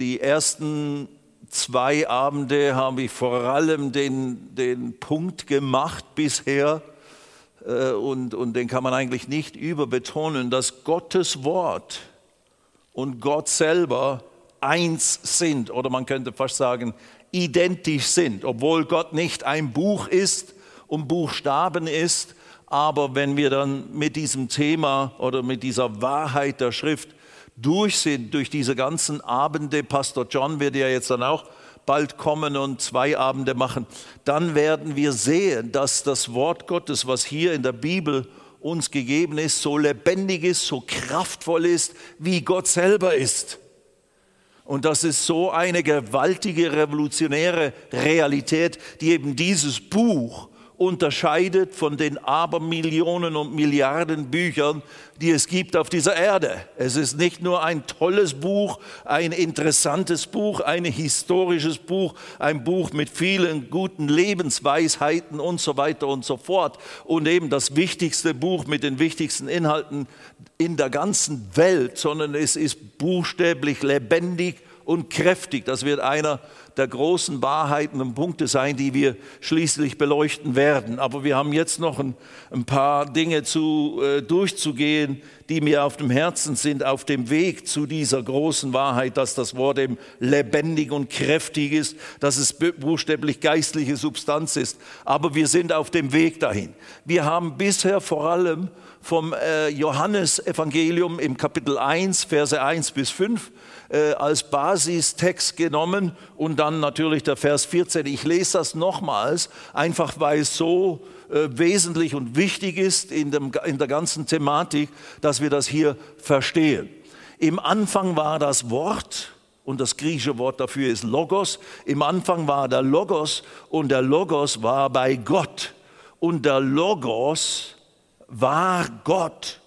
Die ersten zwei Abende habe ich vor allem den, den Punkt gemacht bisher, äh, und, und den kann man eigentlich nicht überbetonen, dass Gottes Wort und Gott selber eins sind oder man könnte fast sagen identisch sind, obwohl Gott nicht ein Buch ist und Buchstaben ist, aber wenn wir dann mit diesem Thema oder mit dieser Wahrheit der Schrift durch sind, durch diese ganzen Abende, Pastor John wird ja jetzt dann auch bald kommen und zwei Abende machen, dann werden wir sehen, dass das Wort Gottes, was hier in der Bibel uns gegeben ist, so lebendig ist, so kraftvoll ist, wie Gott selber ist. Und das ist so eine gewaltige revolutionäre Realität, die eben dieses Buch unterscheidet von den Abermillionen und Milliarden Büchern, die es gibt auf dieser Erde. Es ist nicht nur ein tolles Buch, ein interessantes Buch, ein historisches Buch, ein Buch mit vielen guten Lebensweisheiten und so weiter und so fort. Und eben das wichtigste Buch mit den wichtigsten Inhalten in der ganzen Welt, sondern es ist buchstäblich lebendig und kräftig. Das wird einer der großen Wahrheiten und Punkte sein, die wir schließlich beleuchten werden. Aber wir haben jetzt noch ein, ein paar Dinge zu, äh, durchzugehen, die mir auf dem Herzen sind, auf dem Weg zu dieser großen Wahrheit, dass das Wort eben lebendig und kräftig ist, dass es buchstäblich geistliche Substanz ist. Aber wir sind auf dem Weg dahin. Wir haben bisher vor allem vom äh, Johannesevangelium im Kapitel 1, Verse 1 bis 5 äh, als Basistext genommen und dann natürlich der Vers 14. Ich lese das nochmals, einfach weil es so äh, wesentlich und wichtig ist in, dem, in der ganzen Thematik, dass wir das hier verstehen. Im Anfang war das Wort, und das griechische Wort dafür ist Logos. Im Anfang war der Logos und der Logos war bei Gott. Und der Logos war Gott.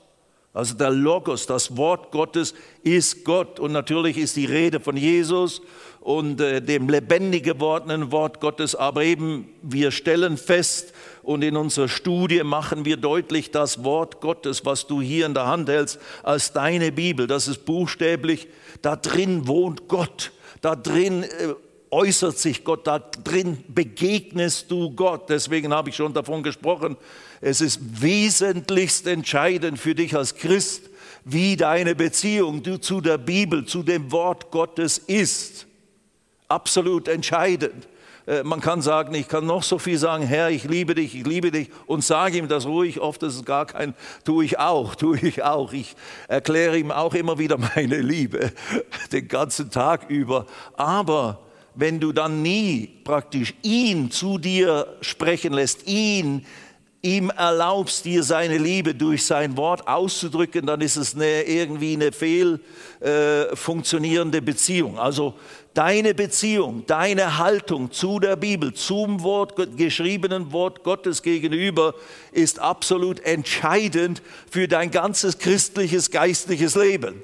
Also der Logos, das Wort Gottes ist Gott. Und natürlich ist die Rede von Jesus und äh, dem lebendig gewordenen Wort Gottes. Aber eben, wir stellen fest und in unserer Studie machen wir deutlich, das Wort Gottes, was du hier in der Hand hältst, als deine Bibel, das ist buchstäblich, da drin wohnt Gott. Da drin äh, äußert sich Gott, da drin begegnest du Gott. Deswegen habe ich schon davon gesprochen, es ist wesentlichst entscheidend für dich als Christ, wie deine Beziehung zu der Bibel, zu dem Wort Gottes ist. Absolut entscheidend. Äh, man kann sagen, ich kann noch so viel sagen, Herr, ich liebe dich, ich liebe dich und sage ihm das ruhig, oft ist es gar kein, tue ich auch, tue ich auch. Ich erkläre ihm auch immer wieder meine Liebe, den ganzen Tag über. Aber wenn du dann nie praktisch ihn zu dir sprechen lässt, ihn, ihm erlaubst, dir seine Liebe durch sein Wort auszudrücken, dann ist es eine, irgendwie eine fehl äh, Beziehung. Also deine Beziehung, deine Haltung zu der Bibel, zum Wort, geschriebenen Wort Gottes gegenüber ist absolut entscheidend für dein ganzes christliches, geistliches Leben.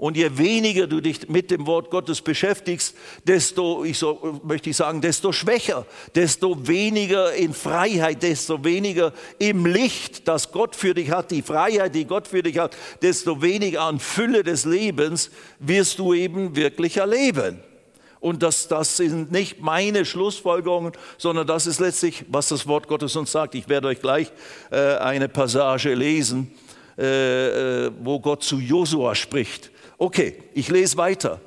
Und je weniger du dich mit dem Wort Gottes beschäftigst, desto, ich so, möchte ich sagen, desto schwächer, desto weniger in Freiheit, desto weniger im Licht, das Gott für dich hat, die Freiheit, die Gott für dich hat, desto weniger an Fülle des Lebens wirst du eben wirklich erleben. Und das, das sind nicht meine Schlussfolgerungen, sondern das ist letztlich, was das Wort Gottes uns sagt. Ich werde euch gleich äh, eine Passage lesen, äh, äh wo Gott zu Josua spricht. Okay, ich lese weiter.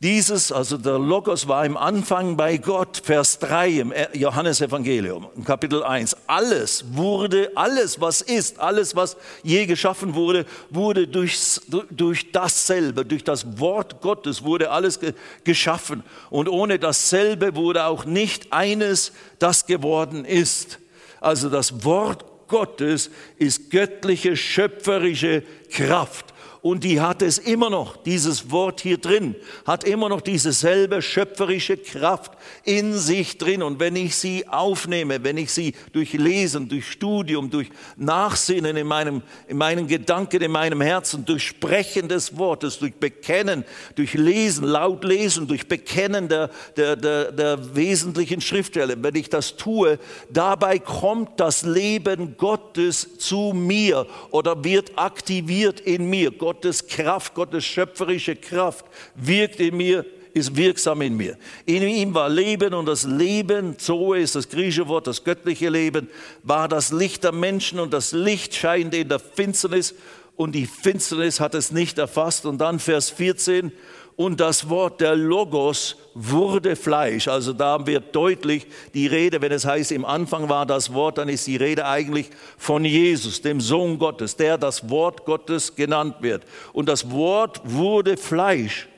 Dieses, also der Logos war im Anfang bei Gott, Vers 3 im Johannesevangelium, im Kapitel 1. Alles wurde, alles was ist, alles was je geschaffen wurde, wurde durch, durch dasselbe, durch das Wort Gottes wurde alles geschaffen. Und ohne dasselbe wurde auch nicht eines, das geworden ist. Also das Wort Gottes ist göttliche, schöpferische Kraft und die hat es immer noch, dieses Wort hier drin, hat immer noch diese selbe schöpferische Kraft in sich drin. Und wenn ich sie aufnehme, wenn ich sie durch Lesen, durch Studium, durch Nachsinnen in meinem, in meinen Gedanken, in meinem Herzen, durch Sprechen des Wortes, durch Bekennen, durch Lesen, laut Lesen, durch Bekennen der, der, der, der wesentlichen Schriftstelle, wenn ich das tue, dabei kommt das Leben Gottes zu mir oder wird aktiviert in mir. Gottes Kraft, Gottes schöpferische Kraft wirkt in mir, ist wirksam in mir. In ihm war Leben und das Leben, Zoe ist das griechische Wort, das göttliche Leben, war das Licht der Menschen und das Licht scheint in der Finsternis und die Finsternis hat es nicht erfasst. Und dann Vers 14, und das Wort der Logos wurde Fleisch. Also da wird deutlich die Rede, wenn es heißt, im Anfang war das Wort, dann ist die Rede eigentlich von Jesus, dem Sohn Gottes, der das Wort Gottes genannt wird. Und das Wort wurde Fleisch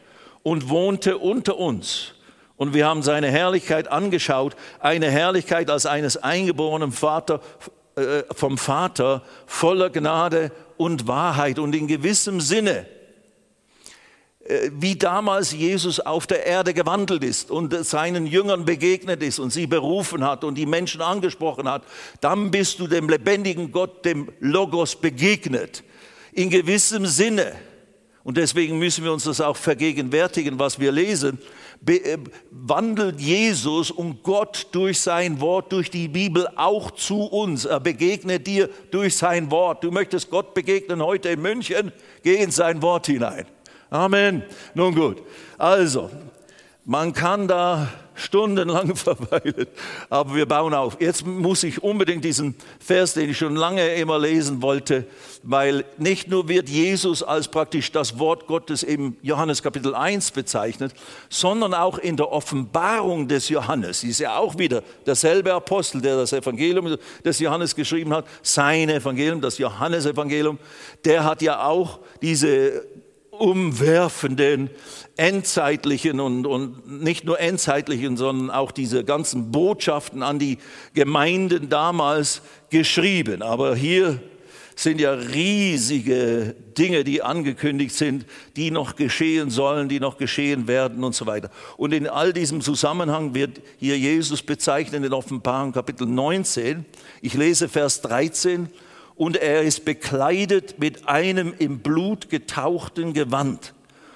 und wohnte unter uns. Und wir haben seine Herrlichkeit angeschaut, eine Herrlichkeit als eines eingeborenen Vater, äh, vom Vater voller Gnade und Wahrheit. Und in gewissem Sinne, wie damals Jesus auf der Erde gewandelt ist und seinen Jüngern begegnet ist und sie berufen hat und die Menschen angesprochen hat, dann bist du dem lebendigen Gott, dem Logos begegnet. In gewissem Sinne. Und deswegen müssen wir uns das auch vergegenwärtigen, was wir lesen. Äh, wandelt Jesus und Gott durch sein Wort, durch die Bibel auch zu uns. Er begegnet dir durch sein Wort. Du möchtest Gott begegnen heute in München, geh in sein Wort hinein. Amen. Nun gut. Also, man kann da stundenlang verweilen, aber wir bauen auf. Jetzt muss ich unbedingt diesen Vers, den ich schon lange immer lesen wollte, weil nicht nur wird Jesus als praktisch das Wort Gottes im Johannes Kapitel 1 bezeichnet, sondern auch in der Offenbarung des Johannes. Ist ja auch wieder derselbe Apostel, der das Evangelium des Johannes geschrieben hat, sein Evangelium, das Johannesevangelium, der hat ja auch diese umwerfenden, endzeitlichen und, und nicht nur endzeitlichen, sondern auch diese ganzen Botschaften an die Gemeinden damals geschrieben. Aber hier sind ja riesige Dinge, die angekündigt sind, die noch geschehen sollen, die noch geschehen werden und so weiter. Und in all diesem Zusammenhang wird hier Jesus bezeichnet in Offenbarung Kapitel 19. Ich lese Vers 13 und er ist bekleidet mit einem im Blut getauchten Gewand.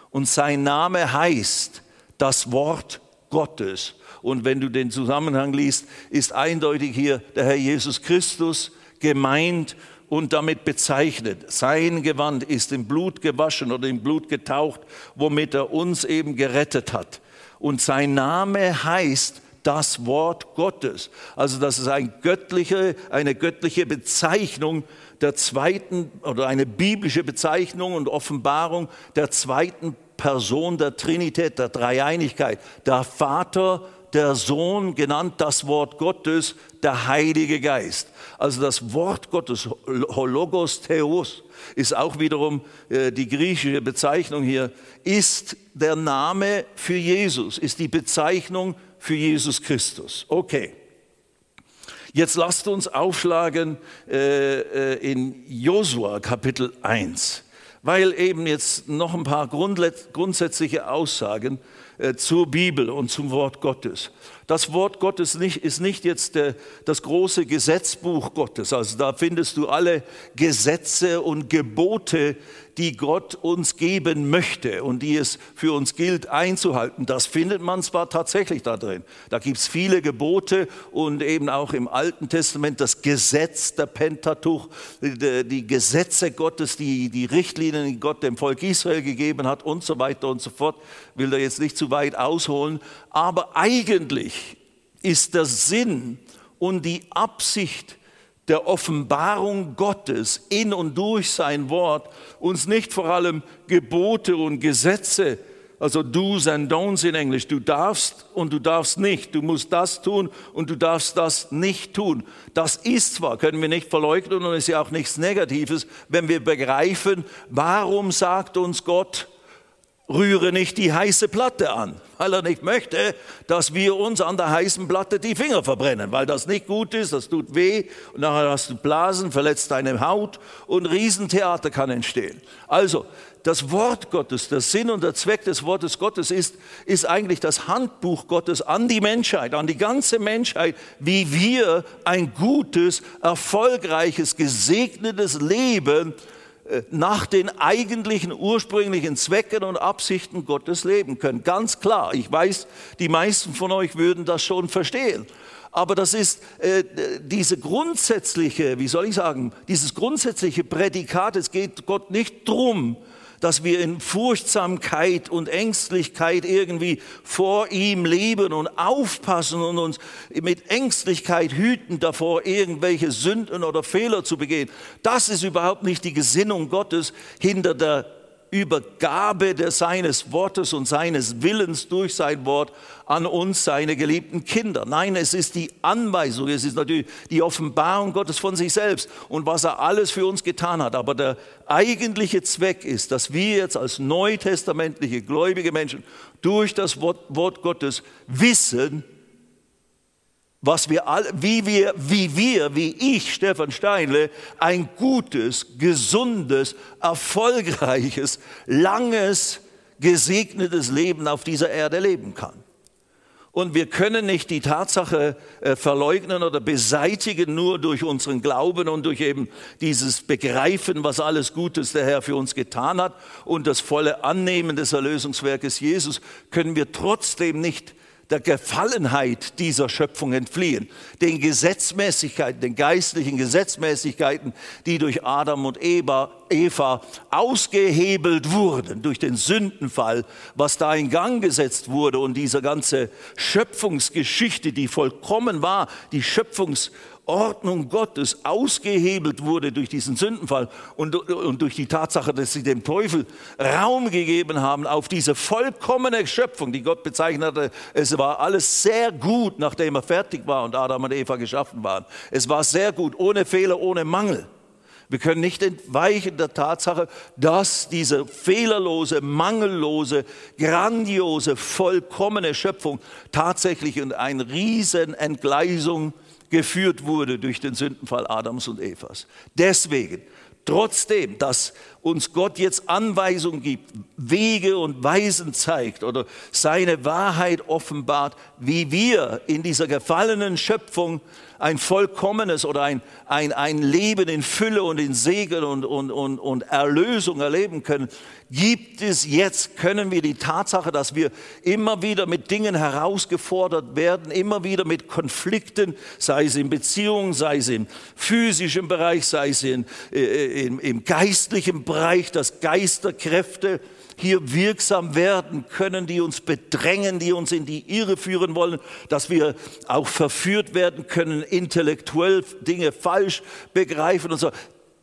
Und sein Name heißt das Wort Gottes. Und wenn du den Zusammenhang liest, ist eindeutig hier der Herr Jesus Christus gemeint und damit bezeichnet. Sein Gewand ist im Blut gewaschen oder im Blut getaucht, womit er uns eben gerettet hat. Und sein Name heißt das Wort Gottes. Also das ist eine göttliche, eine göttliche Bezeichnung der zweiten oder eine biblische Bezeichnung und Offenbarung der zweiten Person der Trinität, der Dreieinigkeit. Der Vater, der Sohn, genannt das Wort Gottes, der Heilige Geist. Also das Wort Gottes, Hologos Theos, ist auch wiederum äh, die griechische Bezeichnung hier, ist der Name für Jesus, ist die Bezeichnung für Jesus Christus. Okay. Jetzt lasst uns aufschlagen äh, äh in Josua Kapitel 1, weil eben jetzt noch ein paar grundsätzliche Aussagen äh, zur Bibel und zum Wort Gottes. Das Wort Gottes nicht, ist nicht jetzt der, das große Gesetzbuch Gottes, also da findest du alle Gesetze und Gebote, die Gott uns geben möchte und die es für uns gilt einzuhalten. Das findet man zwar tatsächlich da drin. Da gibt es viele Gebote und eben auch im Alten Testament das Gesetz der Pentateuch, die Gesetze Gottes, die, die Richtlinien, die Gott dem Volk Israel gegeben hat und so weiter und so fort. Will da jetzt nicht zu weit ausholen. Aber eigentlich ist der Sinn und die Absicht der Offenbarung Gottes in und durch sein Wort uns nicht vor allem Gebote und Gesetze, also Do's and Don'ts in Englisch, du darfst und du darfst nicht, du musst das tun und du darfst das nicht tun. Das ist zwar, können wir nicht verleugnen und ist ja auch nichts Negatives, wenn wir begreifen, warum sagt uns Gott, rühre nicht die heiße Platte an, weil er nicht möchte, dass wir uns an der heißen Platte die Finger verbrennen, weil das nicht gut ist, das tut weh und nachher hast du Blasen, verletzt deine Haut und Riesentheater kann entstehen. Also das Wort Gottes, der Sinn und der Zweck des Wortes Gottes ist, ist eigentlich das Handbuch Gottes an die Menschheit, an die ganze Menschheit, wie wir ein gutes, erfolgreiches, gesegnetes Leben nach den eigentlichen ursprünglichen Zwecken und Absichten Gottes leben können. Ganz klar, ich weiß, die meisten von euch würden das schon verstehen. Aber das ist äh, diese grundsätzliche, wie soll ich sagen, dieses grundsätzliche Prädikat, es geht Gott nicht darum, dass wir in Furchtsamkeit und Ängstlichkeit irgendwie vor ihm leben und aufpassen und uns mit Ängstlichkeit hüten davor, irgendwelche Sünden oder Fehler zu begehen. Das ist überhaupt nicht die Gesinnung Gottes hinter der Übergabe seines Wortes und seines Willens durch sein Wort an uns, seine geliebten Kinder. Nein, es ist die Anweisung, es ist natürlich die Offenbarung Gottes von sich selbst und was er alles für uns getan hat. Aber der eigentliche Zweck ist, dass wir jetzt als neutestamentliche gläubige Menschen durch das Wort, Wort Gottes wissen, was wir all, wie wir, wie wir, wie ich, Stefan Steinle, ein gutes, gesundes, erfolgreiches, langes, gesegnetes Leben auf dieser Erde leben kann. Und wir können nicht die Tatsache äh, verleugnen oder beseitigen nur durch unseren Glauben und durch eben dieses Begreifen, was alles Gutes der Herr für uns getan hat und das volle Annehmen des Erlösungswerkes Jesus, können wir trotzdem nicht der Gefallenheit dieser Schöpfung entfliehen, den Gesetzmäßigkeiten, den geistlichen Gesetzmäßigkeiten, die durch Adam und Eva, Eva ausgehebelt wurden durch den Sündenfall, was da in Gang gesetzt wurde und diese ganze Schöpfungsgeschichte, die vollkommen war, die Schöpfungs Ordnung Gottes ausgehebelt wurde durch diesen Sündenfall und, und, durch die Tatsache, dass sie dem Teufel Raum gegeben haben auf diese vollkommene Schöpfung, die Gott bezeichnete. Es war alles sehr gut, nachdem er fertig war und Adam und Eva geschaffen waren. Es war sehr gut, ohne Fehler, ohne Mangel. Wir können nicht entweichen der Tatsache, dass diese fehlerlose, mangellose, grandiose, vollkommene Schöpfung tatsächlich in eine riesen Entgleisung geführt wurde durch den Sündenfall Adams und Evas. Deswegen, trotzdem, dass uns Gott jetzt Anweisungen gibt, Wege und Weisen zeigt oder seine Wahrheit offenbart, wie wir in dieser gefallenen Schöpfung ein vollkommenes oder ein, ein, ein Leben in Fülle und in Segen und, und, und, und Erlösung erleben können, gibt es jetzt, können wir die Tatsache, dass wir immer wieder mit Dingen herausgefordert werden, immer wieder mit Konflikten, sei es in Beziehungen, sei es im physischen Bereich, sei es in, äh, im, im geistlichen Bereich, dass Geisterkräfte hier wirksam werden können, die uns bedrängen, die uns in die Irre führen wollen, dass wir auch verführt werden können, intellektuell Dinge falsch begreifen und so.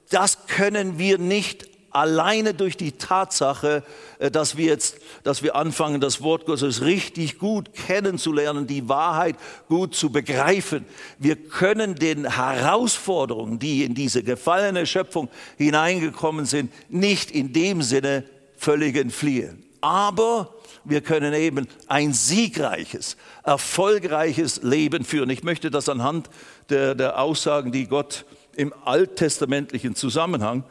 Das können wir nicht alleine durch die Tatsache, äh, dass wir jetzt, dass wir anfangen, das Wort Gottes richtig gut kennenzulernen, die Wahrheit gut zu begreifen. Wir können den Herausforderungen, die in diese gefallene Schöpfung hineingekommen sind, nicht in dem Sinne völlig entfliehen. Aber wir können eben ein siegreiches, erfolgreiches Leben führen. Ich möchte das anhand der, der Aussagen, die Gott im alttestamentlichen Zusammenhang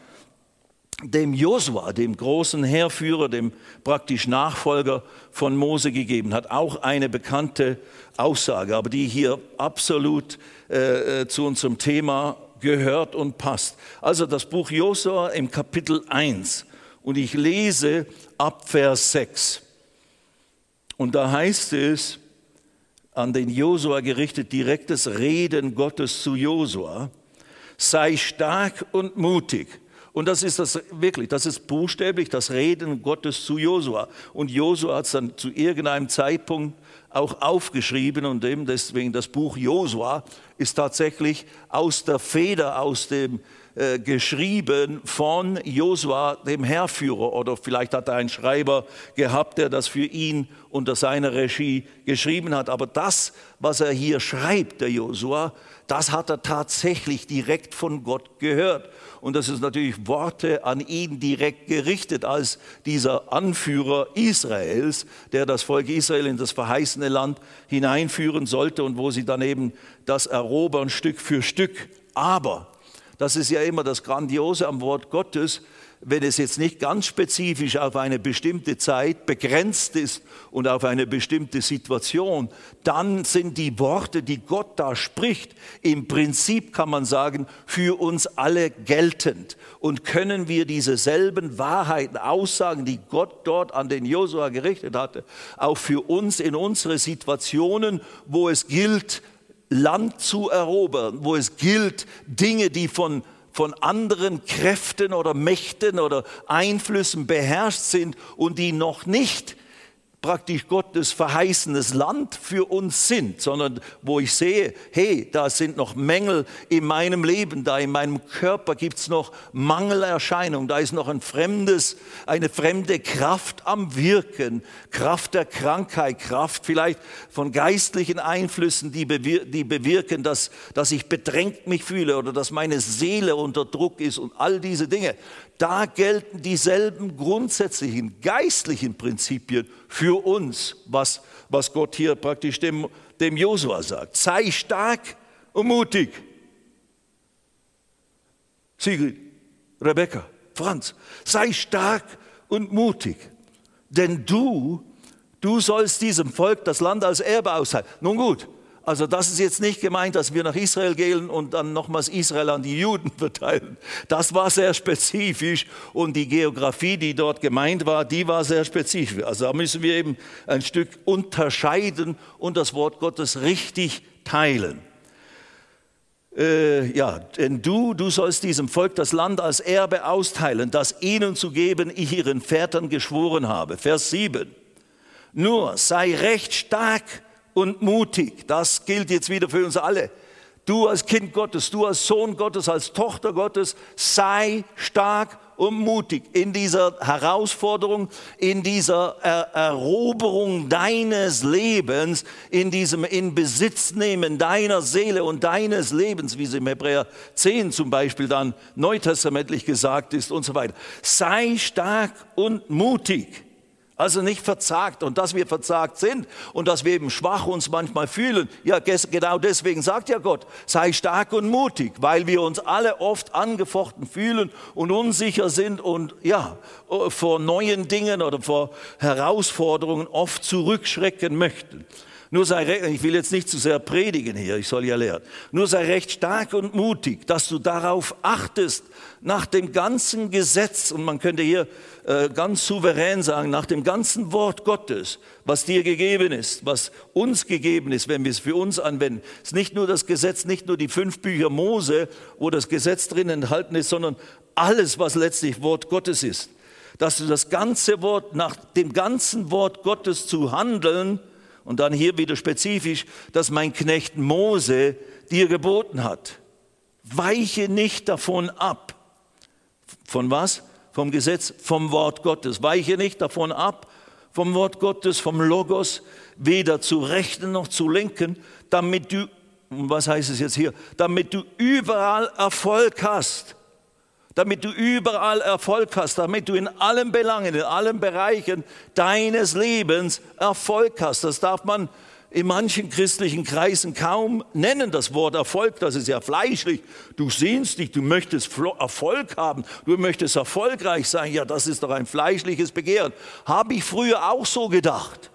dem Josua, dem großen Heerführer, dem praktisch Nachfolger von Mose gegeben hat. Auch eine bekannte Aussage, aber die hier absolut äh, äh zu unserem Thema gehört und passt. Also das Buch Josua im Kapitel 1 und ich lese ab Vers 6. Und da heißt es, an den Josua gerichtet, direktes Reden Gottes zu Josua, sei stark und mutig. Und das ist das wirklich, das ist buchstäblich das Reden Gottes zu Josua. Und Josua hat es dann zu irgendeinem Zeitpunkt auch aufgeschrieben und deswegen das Buch Josua ist tatsächlich aus der Feder, aus dem äh, geschrieben von Josua, dem Herrführer, oder vielleicht hat er einen Schreiber gehabt, der das für ihn unter seiner Regie geschrieben hat. Aber das, was er hier schreibt, der Josua, das hat er tatsächlich direkt von Gott gehört. Und das ist natürlich Worte an ihn direkt gerichtet als dieser Anführer Israels, der das Volk Israel in das verheißene Land hineinführen sollte und wo sie dann eben das erobern Stück für Stück. Aber das ist ja immer das Grandiose am Wort Gottes, wenn es jetzt nicht ganz spezifisch auf eine bestimmte Zeit begrenzt ist und auf eine bestimmte Situation, dann sind die Worte, die Gott da spricht, im Prinzip kann man sagen, für uns alle geltend. Und können wir diese selben Wahrheiten, Aussagen, die Gott dort an den Josua gerichtet hatte, auch für uns in unsere Situationen, wo es gilt, Land zu erobern, wo es gilt, Dinge, die von von anderen Kräften oder Mächten oder Einflüssen beherrscht sind und die noch nicht praktisch Gottes verheißenes Land für uns sind, sondern wo ich sehe, hey, da sind noch Mängel in meinem Leben, da in meinem Körper gibt es noch Mangelerscheinungen, da ist noch ein fremdes, eine fremde Kraft am Wirken, Kraft der Krankheit, Kraft vielleicht von geistlichen Einflüssen, die, bewir die bewirken, dass, dass ich bedrängt mich fühle oder dass meine Seele unter Druck ist und all diese Dinge. Da gelten dieselben grundsätzlichen geistlichen Prinzipien für uns, was, was Gott hier praktisch dem, dem Josua sagt. Sei stark und mutig. Sigrid, Rebecca, Franz, sei stark und mutig, denn du, du sollst diesem Volk das Land als Erbe austeilen. Nun gut, also das ist jetzt nicht gemeint, dass wir nach Israel gehen und dann nochmals Israel an die Juden verteilen. Das war sehr spezifisch und die Geografie, die dort gemeint war, die war sehr spezifisch. Also da müssen wir eben ein Stück unterscheiden und das Wort Gottes richtig teilen. Äh, ja, denn du, du sollst diesem Volk das Land als Erbe austeilen, das ihnen zu geben ich ihren Vätern geschworen habe. Vers 7. Nur sei recht stark und mutig. Das gilt jetzt wieder für uns alle. Du als Kind Gottes, du als Sohn Gottes, als Tochter Gottes, sei stark und mutig in dieser Herausforderung, in dieser er Eroberung deines Lebens, in diesem Inbesitznehmen deiner Seele und deines Lebens, wie es im Hebräer 10 zum Beispiel dann neutestamentlich gesagt ist und so weiter. Sei stark und mutig. Also nicht verzagt und dass wir verzagt sind und dass wir eben schwach uns manchmal fühlen. Ja, genau deswegen sagt ja Gott, sei stark und mutig, weil wir uns alle oft angefochten fühlen und unsicher sind und ja, vor neuen Dingen oder vor Herausforderungen oft zurückschrecken möchten. Nur sei recht, ich will jetzt nicht zu sehr predigen hier, ich soll ja lehren. Nur sei recht stark und mutig, dass du darauf achtest, nach dem ganzen Gesetz, und man könnte hier äh, ganz souverän sagen, nach dem ganzen Wort Gottes, was dir gegeben ist, was uns gegeben ist, wenn wir es für uns anwenden. Es ist nicht nur das Gesetz, nicht nur die fünf Bücher Mose, wo das Gesetz drin enthalten ist, sondern alles, was letztlich Wort Gottes ist. Dass du das ganze Wort, nach dem ganzen Wort Gottes zu handeln, und dann hier wieder spezifisch, dass mein Knecht Mose dir geboten hat. Weiche nicht davon ab. Von was? Vom Gesetz, vom Wort Gottes. Weiche nicht davon ab, vom Wort Gottes, vom Logos, weder zu rechten noch zu linken, damit du, was heißt es jetzt hier, damit du überall Erfolg hast damit du überall Erfolg hast, damit du in allen Belangen, in allen Bereichen deines Lebens Erfolg hast. Das darf man in manchen christlichen Kreisen kaum nennen, das Wort Erfolg, das ist ja fleischlich. Du sehnst dich, du möchtest Erfolg haben, du möchtest erfolgreich sein. Ja, das ist doch ein fleischliches Begehren. Habe ich früher auch so gedacht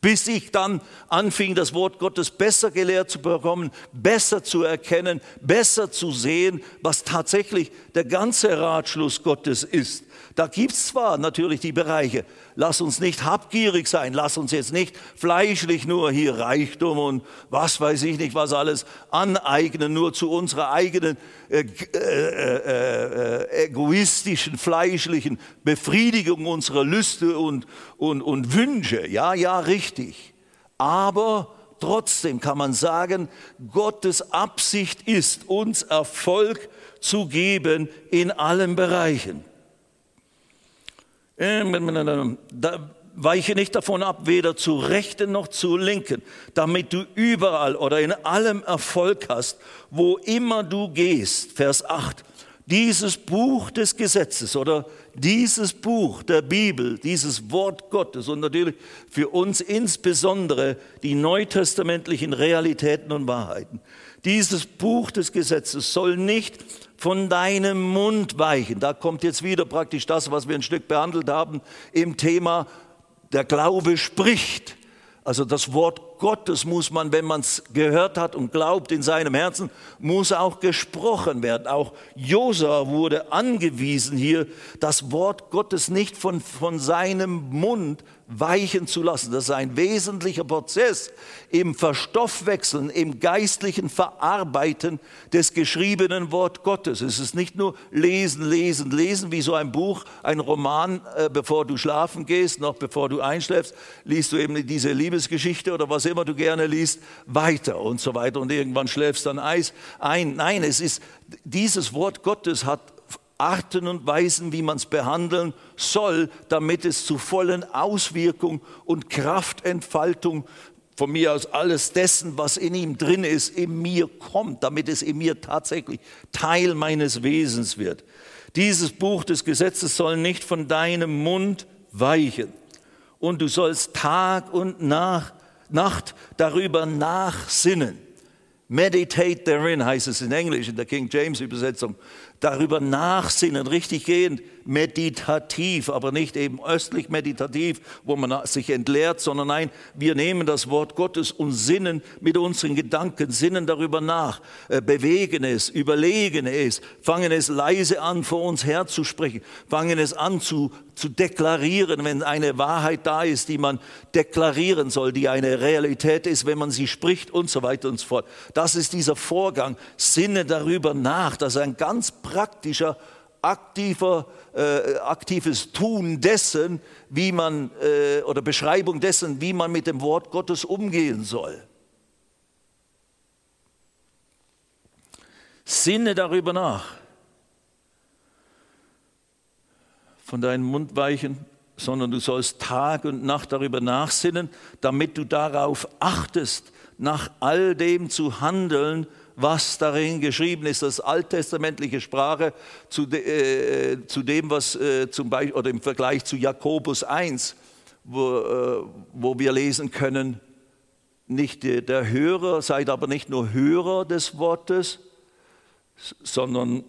bis ich dann anfing, das Wort Gottes besser gelehrt zu bekommen, besser zu erkennen, besser zu sehen, was tatsächlich der ganze Ratschluss Gottes ist. Da gibt es zwar natürlich die Bereiche, lass uns nicht habgierig sein, lass uns jetzt nicht fleischlich nur hier Reichtum und was weiß ich nicht, was alles aneignen, nur zu unserer eigenen äh, äh, äh, äh, egoistischen, fleischlichen Befriedigung unserer Lüste und, und, und Wünsche. Ja, ja, richtig. Aber trotzdem kann man sagen, Gottes Absicht ist, uns Erfolg zu geben in allen Bereichen. Da weiche nicht davon ab, weder zu rechten noch zu linken, damit du überall oder in allem Erfolg hast, wo immer du gehst. Vers 8. Dieses Buch des Gesetzes oder dieses Buch der Bibel, dieses Wort Gottes und natürlich für uns insbesondere die neutestamentlichen Realitäten und Wahrheiten. Dieses Buch des Gesetzes soll nicht von deinem Mund weichen. Da kommt jetzt wieder praktisch das, was wir ein Stück behandelt haben im Thema, der Glaube spricht. Also das Wort Gottes muss man, wenn man es gehört hat und glaubt in seinem Herzen, muss auch gesprochen werden. Auch Josa wurde angewiesen hier, das Wort Gottes nicht von, von seinem Mund weichen zu lassen. Das ist ein wesentlicher Prozess im Verstoffwechseln, im geistlichen Verarbeiten des geschriebenen Wort Gottes. Es ist nicht nur lesen, lesen, lesen, wie so ein Buch, ein Roman, äh, bevor du schlafen gehst, noch bevor du einschläfst, liest du eben diese Liebesgeschichte oder was immer du gerne liest, weiter und so weiter und irgendwann schläfst dann Eis ein. Nein, es ist, dieses Wort Gottes hat Arten und Weisen, wie man es behandeln soll, damit es zu vollen Auswirkung und Kraftentfaltung von mir aus alles dessen, was in ihm drin ist, in mir kommt, damit es in mir tatsächlich Teil meines Wesens wird. Dieses Buch des Gesetzes soll nicht von deinem Mund weichen und du sollst Tag und Nacht darüber nachsinnen. Meditate therein heißt es in Englisch, in der King James Übersetzung darüber nachsinnen, richtig gehend, meditativ, aber nicht eben östlich meditativ, wo man sich entleert, sondern nein, wir nehmen das Wort Gottes und sinnen mit unseren Gedanken, sinnen darüber nach, äh, bewegen es, überlegen es, fangen es leise an, vor uns herzusprechen, fangen es an zu, zu deklarieren, wenn eine Wahrheit da ist, die man deklarieren soll, die eine Realität ist, wenn man sie spricht und so weiter und so fort. Das ist dieser Vorgang, sinne darüber nach, das ist ein ganz praktischer, aktiver, äh, aktives Tun dessen, wie man, äh, oder Beschreibung dessen, wie man mit dem Wort Gottes umgehen soll. Sinne darüber nach. Von deinem Mund weichen, sondern du sollst Tag und Nacht darüber nachsinnen, damit du darauf achtest, nach all dem zu handeln, was darin geschrieben ist, das alttestamentliche Sprache zu, de, äh, zu dem, was äh, zum Beispiel, oder im Vergleich zu Jakobus 1, wo, äh, wo wir lesen können, nicht der Hörer, seid aber nicht nur Hörer des Wortes, sondern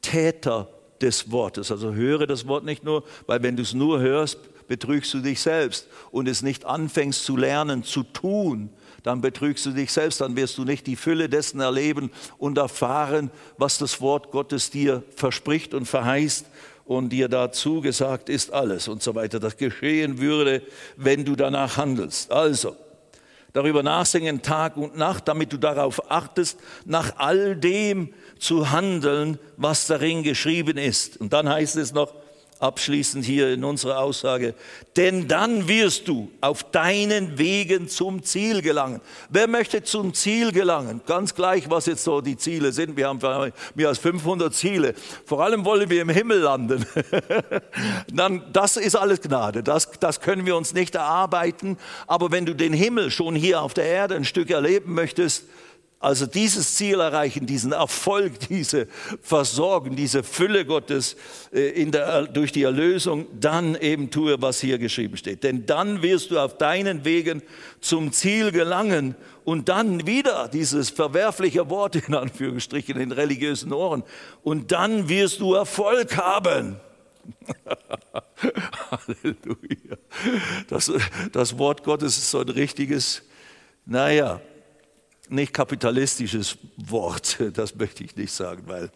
Täter des Wortes. Also höre das Wort nicht nur, weil wenn du es nur hörst, betrügst du dich selbst und es nicht anfängst zu lernen, zu tun, dann betrügst du dich selbst, dann wirst du nicht die Fülle dessen erleben und erfahren, was das Wort Gottes dir verspricht und verheißt und dir dazu gesagt ist alles und so weiter. Das geschehen würde, wenn du danach handelst. Also, darüber nachsingen Tag und Nacht, damit du darauf achtest, nach all dem zu handeln, was darin geschrieben ist. Und dann heißt es noch, abschließend hier in unserer Aussage, denn dann wirst du auf deinen Wegen zum Ziel gelangen. Wer möchte zum Ziel gelangen? Ganz gleich, was jetzt so die Ziele sind. Wir haben mehr als 500 Ziele. Vor allem wollen wir im Himmel landen. dann, das ist alles Gnade. Das, das können wir uns nicht erarbeiten. Aber wenn du den Himmel schon hier auf der Erde ein Stück erleben möchtest, also dieses Ziel erreichen, diesen Erfolg, diese Versorgung, diese Fülle Gottes äh, der, durch die Erlösung, dann eben tue, was hier geschrieben steht. Denn dann wirst du auf deinen Wegen zum Ziel gelangen und dann wieder dieses verwerfliche Wort in Anführungsstrichen in religiösen Ohren und dann wirst du Erfolg haben. Halleluja. Das, das Wort Gottes ist so ein richtiges, naja, nicht kapitalistisches Wort, das möchte ich nicht sagen, weil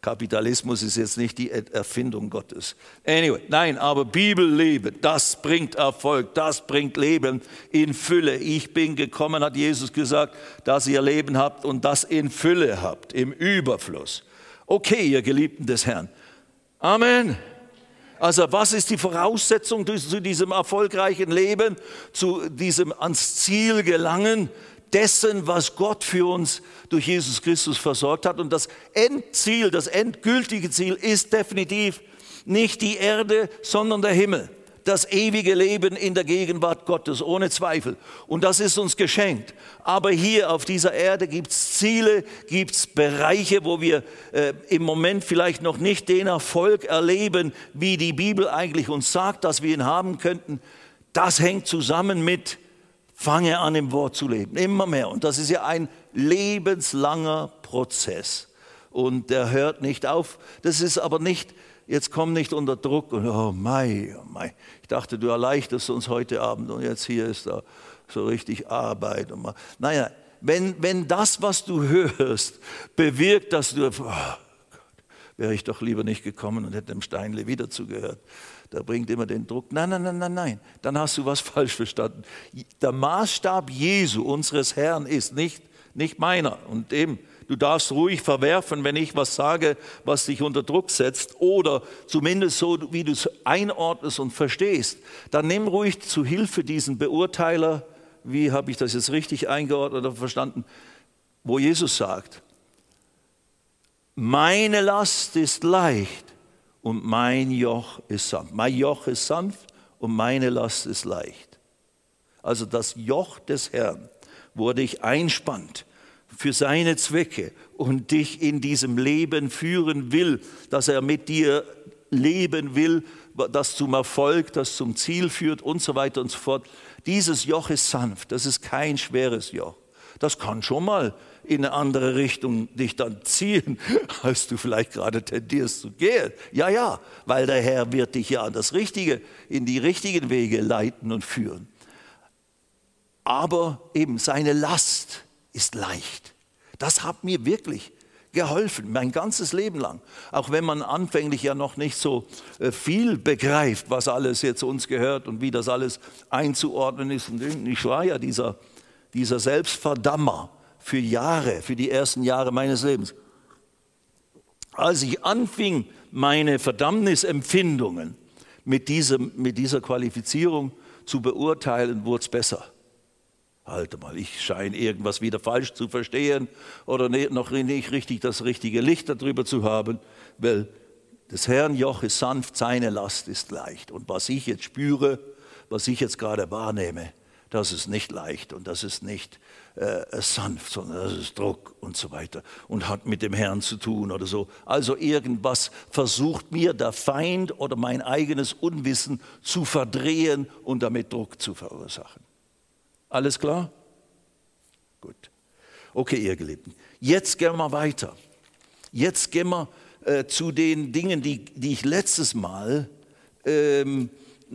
Kapitalismus ist jetzt nicht die Erfindung Gottes. Anyway, nein, aber Bibelleben, das bringt Erfolg, das bringt Leben in Fülle. Ich bin gekommen, hat Jesus gesagt, dass ihr Leben habt und das in Fülle habt, im Überfluss. Okay, ihr Geliebten des Herrn. Amen. Also was ist die Voraussetzung zu diesem erfolgreichen Leben, zu diesem ans Ziel gelangen? Dessen, was Gott für uns durch Jesus Christus versorgt hat. Und das Endziel, das endgültige Ziel ist definitiv nicht die Erde, sondern der Himmel. Das ewige Leben in der Gegenwart Gottes, ohne Zweifel. Und das ist uns geschenkt. Aber hier auf dieser Erde gibt es Ziele, gibt es Bereiche, wo wir äh, im Moment vielleicht noch nicht den Erfolg erleben, wie die Bibel eigentlich uns sagt, dass wir ihn haben könnten. Das hängt zusammen mit Fange an, im Wort zu leben, immer mehr. Und das ist ja ein lebenslanger Prozess. Und der hört nicht auf. Das ist aber nicht jetzt komm nicht unter Druck und oh mei, oh mei. Ich dachte, du erleichterst uns heute Abend und jetzt hier ist da so richtig Arbeit. Und mal. Naja, wenn, wenn das, was du hörst, bewirkt, dass du, oh Gott, wäre ich doch lieber nicht gekommen und hätte dem Steinle wieder zugehört. Der bringt immer den Druck. Nein, nein, nein, nein, nein. Dann hast du was falsch verstanden. Der Maßstab Jesu, unseres Herrn, ist nicht, nicht meiner. Und eben, du darfst ruhig verwerfen, wenn ich was sage, was dich unter Druck setzt. Oder zumindest so, wie du es einordnest und verstehst. Dann nimm ruhig zu Hilfe diesen Beurteiler. Wie habe ich das jetzt richtig eingeordnet oder verstanden? Wo Jesus sagt, meine Last ist leicht und mein Joch ist sanft. Mein Joch ist sanft und meine Last ist leicht. Also das Joch des Herrn, wo er dich einspannt für seine Zwecke und dich in diesem Leben führen will, dass er mit dir leben will, das zum Erfolg, das zum Ziel führt und so weiter und so fort. Dieses Joch ist sanft, das ist kein schweres Joch. Das kann schon mal in eine andere Richtung dich dann ziehen, als du vielleicht gerade tendierst zu gehen. Ja, ja, weil der Herr wird dich ja an das Richtige, in die richtigen Wege leiten und führen. Aber eben seine Last ist leicht. Das hat mir wirklich geholfen, mein ganzes Leben lang. Auch wenn man anfänglich ja noch nicht so äh, viel begreift, was alles jetzt uns gehört und wie das alles einzuordnen ist. Und ich war ja dieser, dieser Selbstverdammer für Jahre, für die ersten Jahre meines Lebens. Als ich anfing, meine Verdammnisempfindungen mit, diesem, mit dieser Qualifizierung zu beurteilen, wurde es besser. Halte mal, ich scheine irgendwas wieder falsch zu verstehen oder noch nicht richtig das richtige Licht darüber zu haben, weil des Herrn Joch ist sanft, seine Last ist leicht. Und was ich jetzt spüre, was ich jetzt gerade wahrnehme, das ist nicht leicht und das ist nicht äh, sanft, sondern das ist Druck und so weiter und hat mit dem Herrn zu tun oder so. Also irgendwas versucht mir der Feind oder mein eigenes Unwissen zu verdrehen und damit Druck zu verursachen. Alles klar? Gut. Okay, ihr Geliebten. Jetzt gehen wir weiter. Jetzt gehen wir äh, zu den Dingen, die, die ich letztes Mal ähm,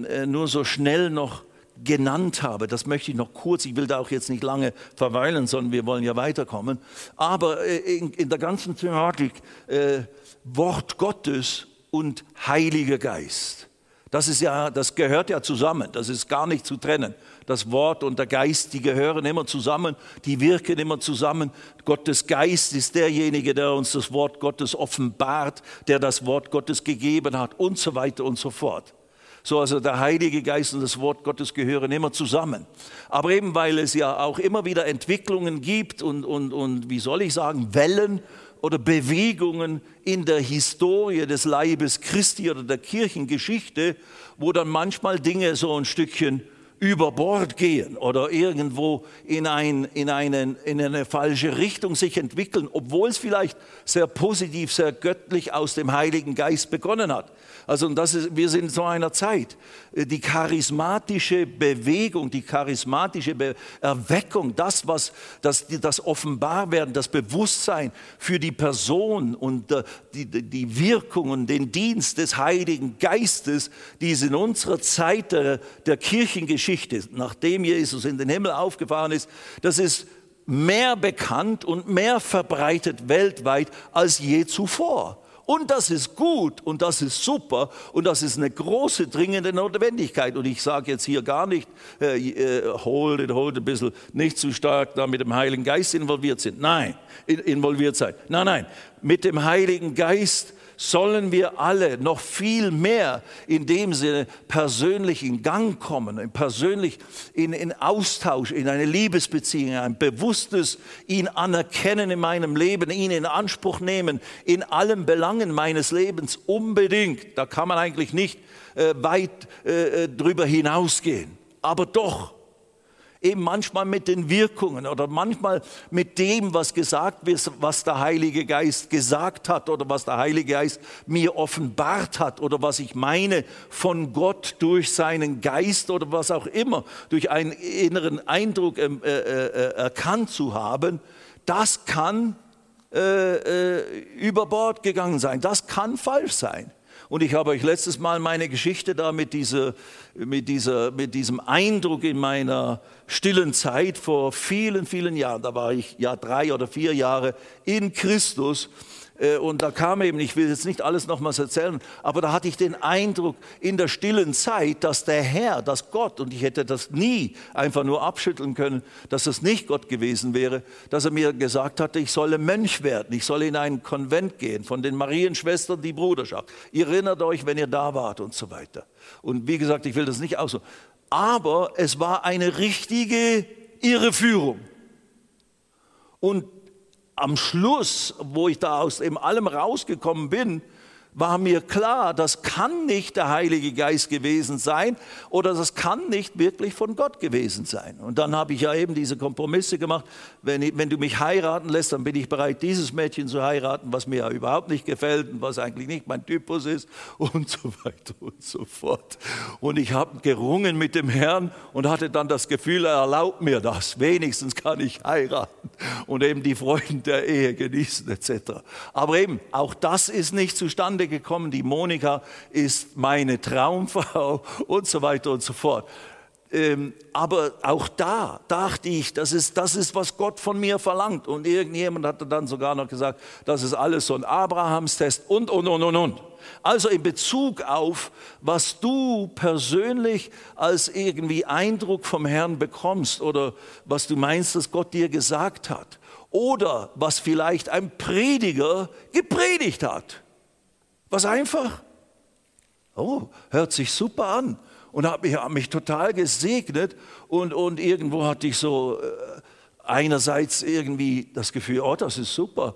äh, nur so schnell noch genannt habe. Das möchte ich noch kurz, ich will da auch jetzt nicht lange verweilen, sondern wir wollen ja weiterkommen. Aber äh, in, der ganzen Thematik äh, Wort Gottes und Heiliger Geist. Das ist ja, das gehört ja zusammen. Das ist gar nicht zu trennen. Das Wort und der Geist, die gehören immer zusammen, die wirken immer zusammen. Gottes Geist ist derjenige, der uns das Wort Gottes offenbart, der das Wort Gottes gegeben hat und so weiter und so fort. So also der Heilige Geist und das Wort Gottes gehören immer zusammen. Aber eben weil es ja auch immer wieder Entwicklungen gibt und, und, und wie soll ich sagen, Wellen oder Bewegungen in der Historie des Leibes Christi oder der Kirchengeschichte, wo dann manchmal Dinge so ein Stückchen über Bord gehen oder irgendwo in, ein, in, einen, in eine falsche Richtung sich entwickeln, obwohl es vielleicht sehr positiv, sehr göttlich aus dem Heiligen Geist begonnen hat. Also das ist, wir sind in so einer Zeit. Äh, die charismatische Bewegung, die charismatische Be Erweckung, das, was, das, das Offenbarwerden, das Bewusstsein für die Person und äh, die, die Wirkung und den Dienst des Heiligen Geistes, die ist in unserer Zeit der, der Kirchengeschichte, nachdem Jesus in den Himmel aufgefahren ist, das ist mehr bekannt und mehr verbreitet weltweit als je zuvor. Und das ist gut und das ist super und das ist eine große dringende Notwendigkeit. Und ich sage jetzt hier gar nicht, äh, äh, hold it, hold it ein bisschen, nicht zu stark da mit dem Heiligen Geist involviert sind. Nein, involviert sein. Nein, nein, mit dem Heiligen Geist sollen wir alle noch viel mehr in dem Sinne persönlich in Gang kommen, persönlich in, in Austausch, in eine Liebesbeziehung, ein bewusstes ihn anerkennen in meinem Leben, ihn in Anspruch nehmen, in allen Belangen meines Lebens unbedingt. Da kann man eigentlich nicht äh, weit äh, äh drüber hinausgehen. Aber doch, eben manchmal mit den Wirkungen oder manchmal mit dem, was gesagt wird, was der Heilige Geist gesagt hat oder was der Heilige Geist mir offenbart hat oder was ich meine von Gott durch seinen Geist oder was auch immer, durch einen inneren Eindruck ähm, äh, äh, erkannt zu haben, das kann äh, äh, über Bord gegangen sein, das kann falsch sein. Und ich habe euch letztes Mal meine Geschichte da mit, dieser, mit, dieser, mit diesem Eindruck in meiner stillen Zeit vor vielen, vielen Jahren, da war ich ja drei oder vier Jahre in Christus, und da kam eben, ich will jetzt nicht alles nochmals erzählen, aber da hatte ich den Eindruck in der stillen Zeit, dass der Herr, dass Gott, und ich hätte das nie einfach nur abschütteln können, dass das nicht Gott gewesen wäre, dass er mir gesagt hatte, ich solle Mönch werden, ich solle in einen Konvent gehen, von den Marienschwestern die Bruderschaft. Ihr erinnert euch, wenn ihr da wart und so weiter. Und wie gesagt, ich will das nicht aus. Aber es war eine richtige Irreführung. Und am Schluss, wo ich da aus dem allem rausgekommen bin, war mir klar, das kann nicht der Heilige Geist gewesen sein oder das kann nicht wirklich von Gott gewesen sein. Und dann habe ich ja eben diese Kompromisse gemacht. Wenn, ich, wenn, du mich heiraten lässt, dann bin ich bereit, dieses Mädchen zu heiraten, was mir ja überhaupt nicht gefällt und was eigentlich nicht mein Typus ist und so weiter und so fort. Und ich habe gerungen mit dem Herrn und hatte dann das Gefühl, er erlaubt mir das. Wenigstens kann ich heiraten und eben die Freuden der Ehe genießen etc. Aber eben, auch das ist nicht zustande gekommen, die Monika ist meine Traumfrau und so weiter und so fort. Ähm, aber auch da dachte ich, das ist, das ist, was Gott von mir verlangt. Und irgendjemand hatte dann sogar noch gesagt, das ist alles so ein Abrahamstest und, und, und, und, und. Also in Bezug auf, was du persönlich als irgendwie Eindruck vom Herrn bekommst oder was du meinst, dass Gott dir gesagt hat. Oder was vielleicht ein Prediger gepredigt hat. Was einfach. Oh, hört sich super an. Und hat mich, hat mich total gesegnet. Und, und irgendwo hatte ich so äh, einerseits irgendwie das Gefühl, oh, das ist super.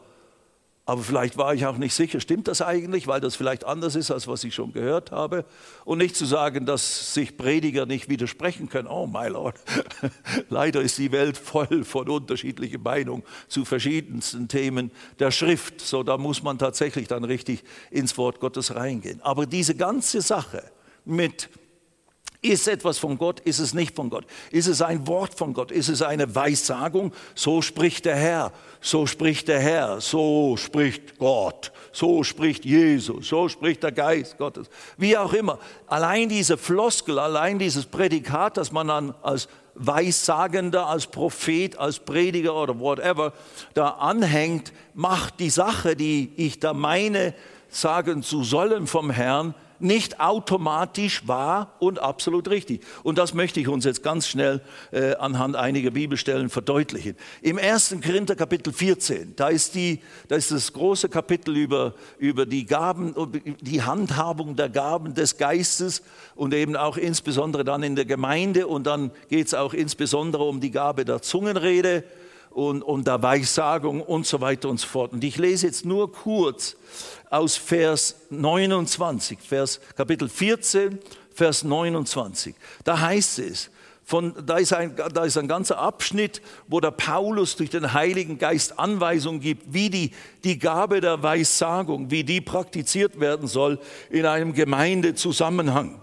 Aber vielleicht war ich auch nicht sicher, stimmt das eigentlich, weil das vielleicht anders ist, als was ich schon gehört habe. Und nicht zu sagen, dass sich Prediger nicht widersprechen können. Oh, my Lord. Leider ist die Welt voll von unterschiedlichen Meinungen zu verschiedensten Themen der Schrift. So, da muss man tatsächlich dann richtig ins Wort Gottes reingehen. Aber diese ganze Sache mit ist etwas von Gott? Ist es nicht von Gott? Ist es ein Wort von Gott? Ist es eine Weissagung? So spricht der Herr, so spricht der Herr, so spricht Gott, so spricht Jesus, so spricht der Geist Gottes. Wie auch immer. Allein diese Floskel, allein dieses Prädikat, das man dann als Weissagender, als Prophet, als Prediger oder whatever da anhängt, macht die Sache, die ich da meine, sagen zu sollen vom Herrn, nicht automatisch wahr und absolut richtig. Und das möchte ich uns jetzt ganz schnell äh, anhand einiger Bibelstellen verdeutlichen. Im 1. Korinther Kapitel 14, da ist, die, da ist das große Kapitel über, über die Gaben, die Handhabung der Gaben des Geistes und eben auch insbesondere dann in der Gemeinde und dann geht es auch insbesondere um die Gabe der Zungenrede und, und der Weissagung und so weiter und so fort. Und ich lese jetzt nur kurz aus Vers 29, Vers Kapitel 14, Vers 29. Da heißt es, von, da, ist ein, da ist ein ganzer Abschnitt, wo der Paulus durch den Heiligen Geist Anweisungen gibt, wie die, die Gabe der Weissagung, wie die praktiziert werden soll in einem Gemeindezusammenhang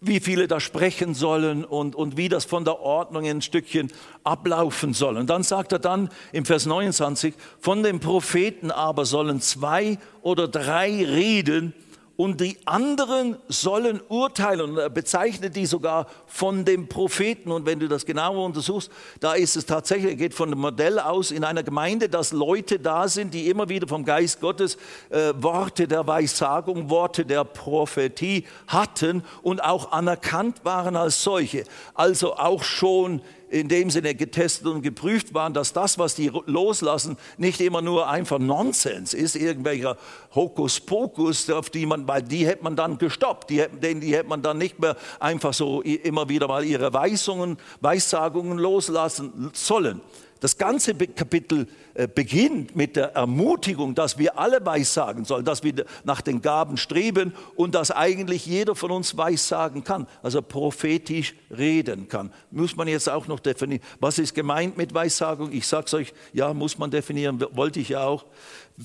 wie viele da sprechen sollen und, und wie das von der Ordnung ein Stückchen ablaufen soll. Und dann sagt er dann im Vers 29, von den Propheten aber sollen zwei oder drei reden und die anderen sollen urteilen. Und er bezeichnet die sogar von dem Propheten. Und wenn du das genauer untersuchst, da ist es tatsächlich, geht von dem Modell aus in einer Gemeinde, dass Leute da sind, die immer wieder vom Geist Gottes äh, Worte der Weissagung, Worte der Prophetie hatten und auch anerkannt waren als solche. Also auch schon in dem Sinne getestet und geprüft waren, dass das, was die loslassen, nicht immer nur einfach Nonsens ist, irgendwelcher Hokuspokus, auf die man, weil die hätte man dann gestoppt, die, die, die hätte man dann nicht mehr einfach so immer wieder mal ihre Weisungen, Weissagungen loslassen sollen. Das ganze Kapitel äh, beginnt mit der Ermutigung, dass wir alle weissagen sollen, dass wir nach den Gaben streben und dass eigentlich jeder von uns weissagen kann, also prophetisch reden kann. Muss man jetzt auch noch definieren. Was ist gemeint mit Weissagung? Ich sage es euch, ja, muss man definieren, wollte ich ja auch.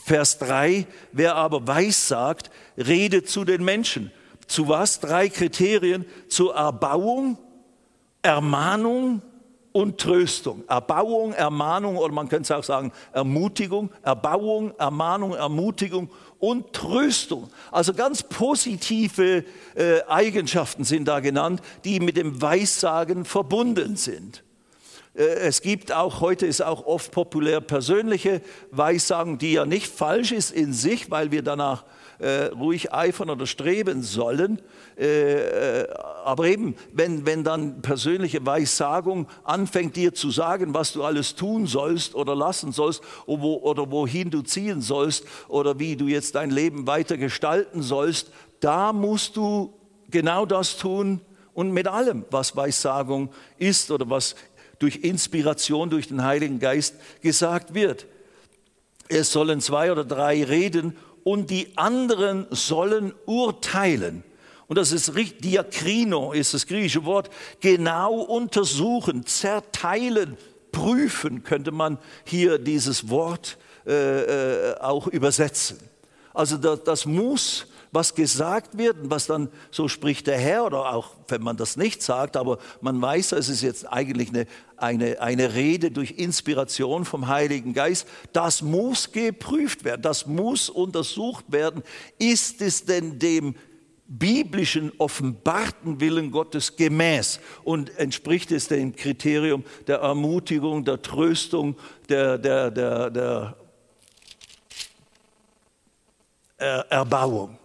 Vers 3, wer aber weissagt, redet zu den Menschen. Zu was? Drei Kriterien. Zur Erbauung, Ermahnung und Tröstung. Erbauung, Ermahnung oder man könnte es auch sagen Ermutigung, Erbauung, Ermahnung, Ermutigung und Tröstung. Also ganz positive äh, Eigenschaften sind da genannt, die mit dem Weissagen verbunden sind. Äh, es gibt auch, heute ist auch oft populär persönliche Weissagen, die ja nicht falsch ist in sich, weil wir danach äh, ruhig eifern oder streben sollen. Äh, äh, aber eben, wenn, wenn dann persönliche Weissagung anfängt dir zu sagen, was du alles tun sollst oder lassen sollst oder, wo, oder wohin du ziehen sollst oder wie du jetzt dein Leben weiter gestalten sollst, da musst du genau das tun und mit allem, was Weissagung ist oder was durch Inspiration durch den Heiligen Geist gesagt wird. Es sollen zwei oder drei reden und die anderen sollen urteilen. Und das ist Diakrino, ist das griechische Wort, genau untersuchen, zerteilen, prüfen, könnte man hier dieses Wort äh, äh auch übersetzen. Also das, das muss was gesagt wird und was dann so spricht der Herr oder auch wenn man das nicht sagt, aber man weiß, es ist jetzt eigentlich eine, eine, eine Rede durch Inspiration vom Heiligen Geist, das muss geprüft werden, das muss untersucht werden. Ist es denn dem biblischen offenbarten Willen Gottes gemäß? Und entspricht es dem Kriterium der Ermutigung, der Tröstung, der, der, der, der Erbauung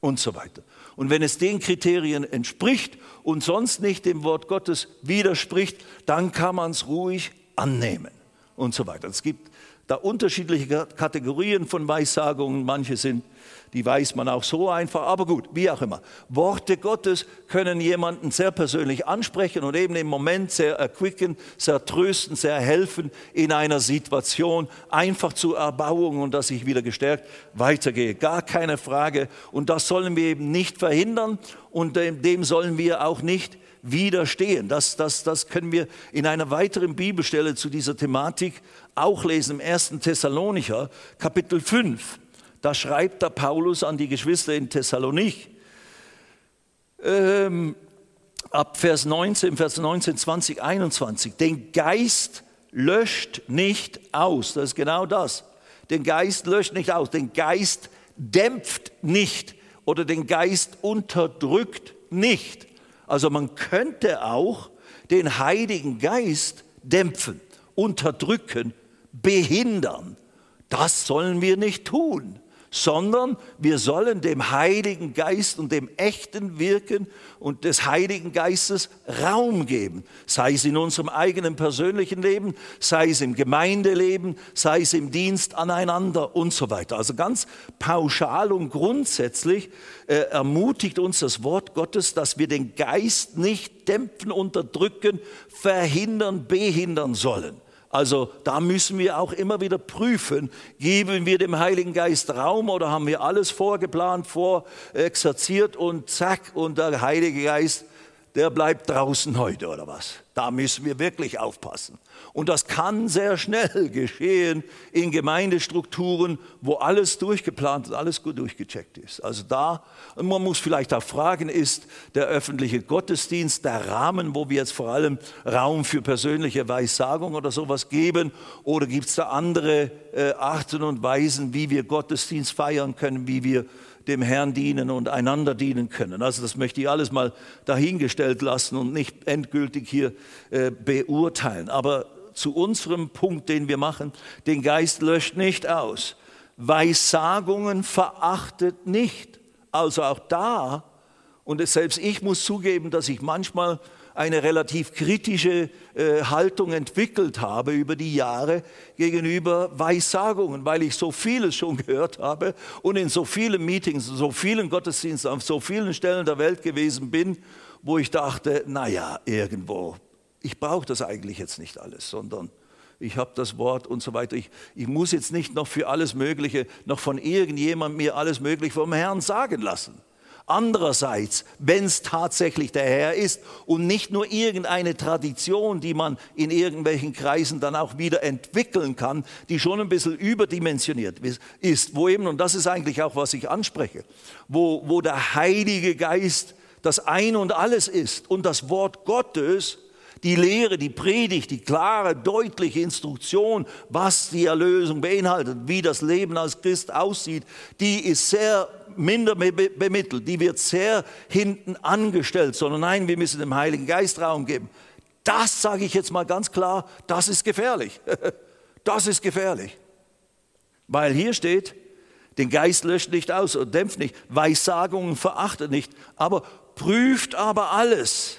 und so weiter. Und wenn es den Kriterien entspricht und sonst nicht dem Wort Gottes widerspricht, dann kann man es ruhig annehmen und so weiter. Es gibt da unterschiedliche Kategorien von Weissagungen. Manche sind die weiß man auch so einfach, aber gut, wie auch immer. Worte Gottes können jemanden sehr persönlich ansprechen und eben im Moment sehr erquicken, sehr trösten, sehr helfen in einer Situation, einfach zur Erbauung und dass ich wieder gestärkt weitergehe. Gar keine Frage. Und das sollen wir eben nicht verhindern und dem sollen wir auch nicht widerstehen. Das, das, das können wir in einer weiteren Bibelstelle zu dieser Thematik auch lesen, im 1. Thessalonicher, Kapitel 5. Da schreibt der Paulus an die Geschwister in Thessalonik, ähm, ab Vers 19, Vers 19, 20, 21, den Geist löscht nicht aus. Das ist genau das. Den Geist löscht nicht aus. Den Geist dämpft nicht oder den Geist unterdrückt nicht. Also man könnte auch den Heiligen Geist dämpfen, unterdrücken, behindern. Das sollen wir nicht tun sondern wir sollen dem Heiligen Geist und dem echten Wirken und des Heiligen Geistes Raum geben, sei es in unserem eigenen persönlichen Leben, sei es im Gemeindeleben, sei es im Dienst aneinander und so weiter. Also ganz pauschal und grundsätzlich äh, ermutigt uns das Wort Gottes, dass wir den Geist nicht dämpfen, unterdrücken, verhindern, behindern sollen. Also da müssen wir auch immer wieder prüfen, geben wir dem Heiligen Geist Raum oder haben wir alles vorgeplant, vorexerziert und zack, und der Heilige Geist, der bleibt draußen heute oder was? Da müssen wir wirklich aufpassen. Und das kann sehr schnell geschehen in Gemeindestrukturen, wo alles durchgeplant und alles gut durchgecheckt ist. Also da, man muss vielleicht auch fragen, ist der öffentliche Gottesdienst der Rahmen, wo wir jetzt vor allem Raum für persönliche Weissagung oder sowas geben? Oder gibt es da andere äh, Arten und Weisen, wie wir Gottesdienst feiern können, wie wir dem Herrn dienen und einander dienen können. Also das möchte ich alles mal dahingestellt lassen und nicht endgültig hier äh, beurteilen. Aber zu unserem Punkt, den wir machen, den Geist löscht nicht aus. Weissagungen verachtet nicht. Also auch da, und selbst ich muss zugeben, dass ich manchmal eine relativ kritische äh, Haltung entwickelt habe über die Jahre gegenüber Weissagungen, weil ich so vieles schon gehört habe und in so vielen Meetings, so vielen Gottesdiensten auf so vielen Stellen der Welt gewesen bin, wo ich dachte, naja, irgendwo, ich brauche das eigentlich jetzt nicht alles, sondern ich habe das Wort und so weiter. Ich, ich muss jetzt nicht noch für alles Mögliche, noch von irgendjemandem mir alles Mögliche vom Herrn sagen lassen. Andererseits, wenn es tatsächlich der Herr ist und nicht nur irgendeine Tradition, die man in irgendwelchen Kreisen dann auch wieder entwickeln kann, die schon ein bisschen überdimensioniert ist, wo eben, und das ist eigentlich auch, was ich anspreche, wo, wo der Heilige Geist das Ein und alles ist und das Wort Gottes Die Lehre, die Predigt, die klare, deutliche Instruktion, was die Erlösung beinhaltet, wie das Leben als Christ aussieht, die ist sehr minder bemittelt, die wird sehr hinten angestellt, sondern nein, wir müssen dem Heiligen Geist Raum geben. Das sage ich jetzt mal ganz klar, das ist gefährlich. Das ist gefährlich. Weil hier steht, den Geist löscht nicht aus und dämpft nicht, Weissagungen verachtet nicht, aber prüft aber alles.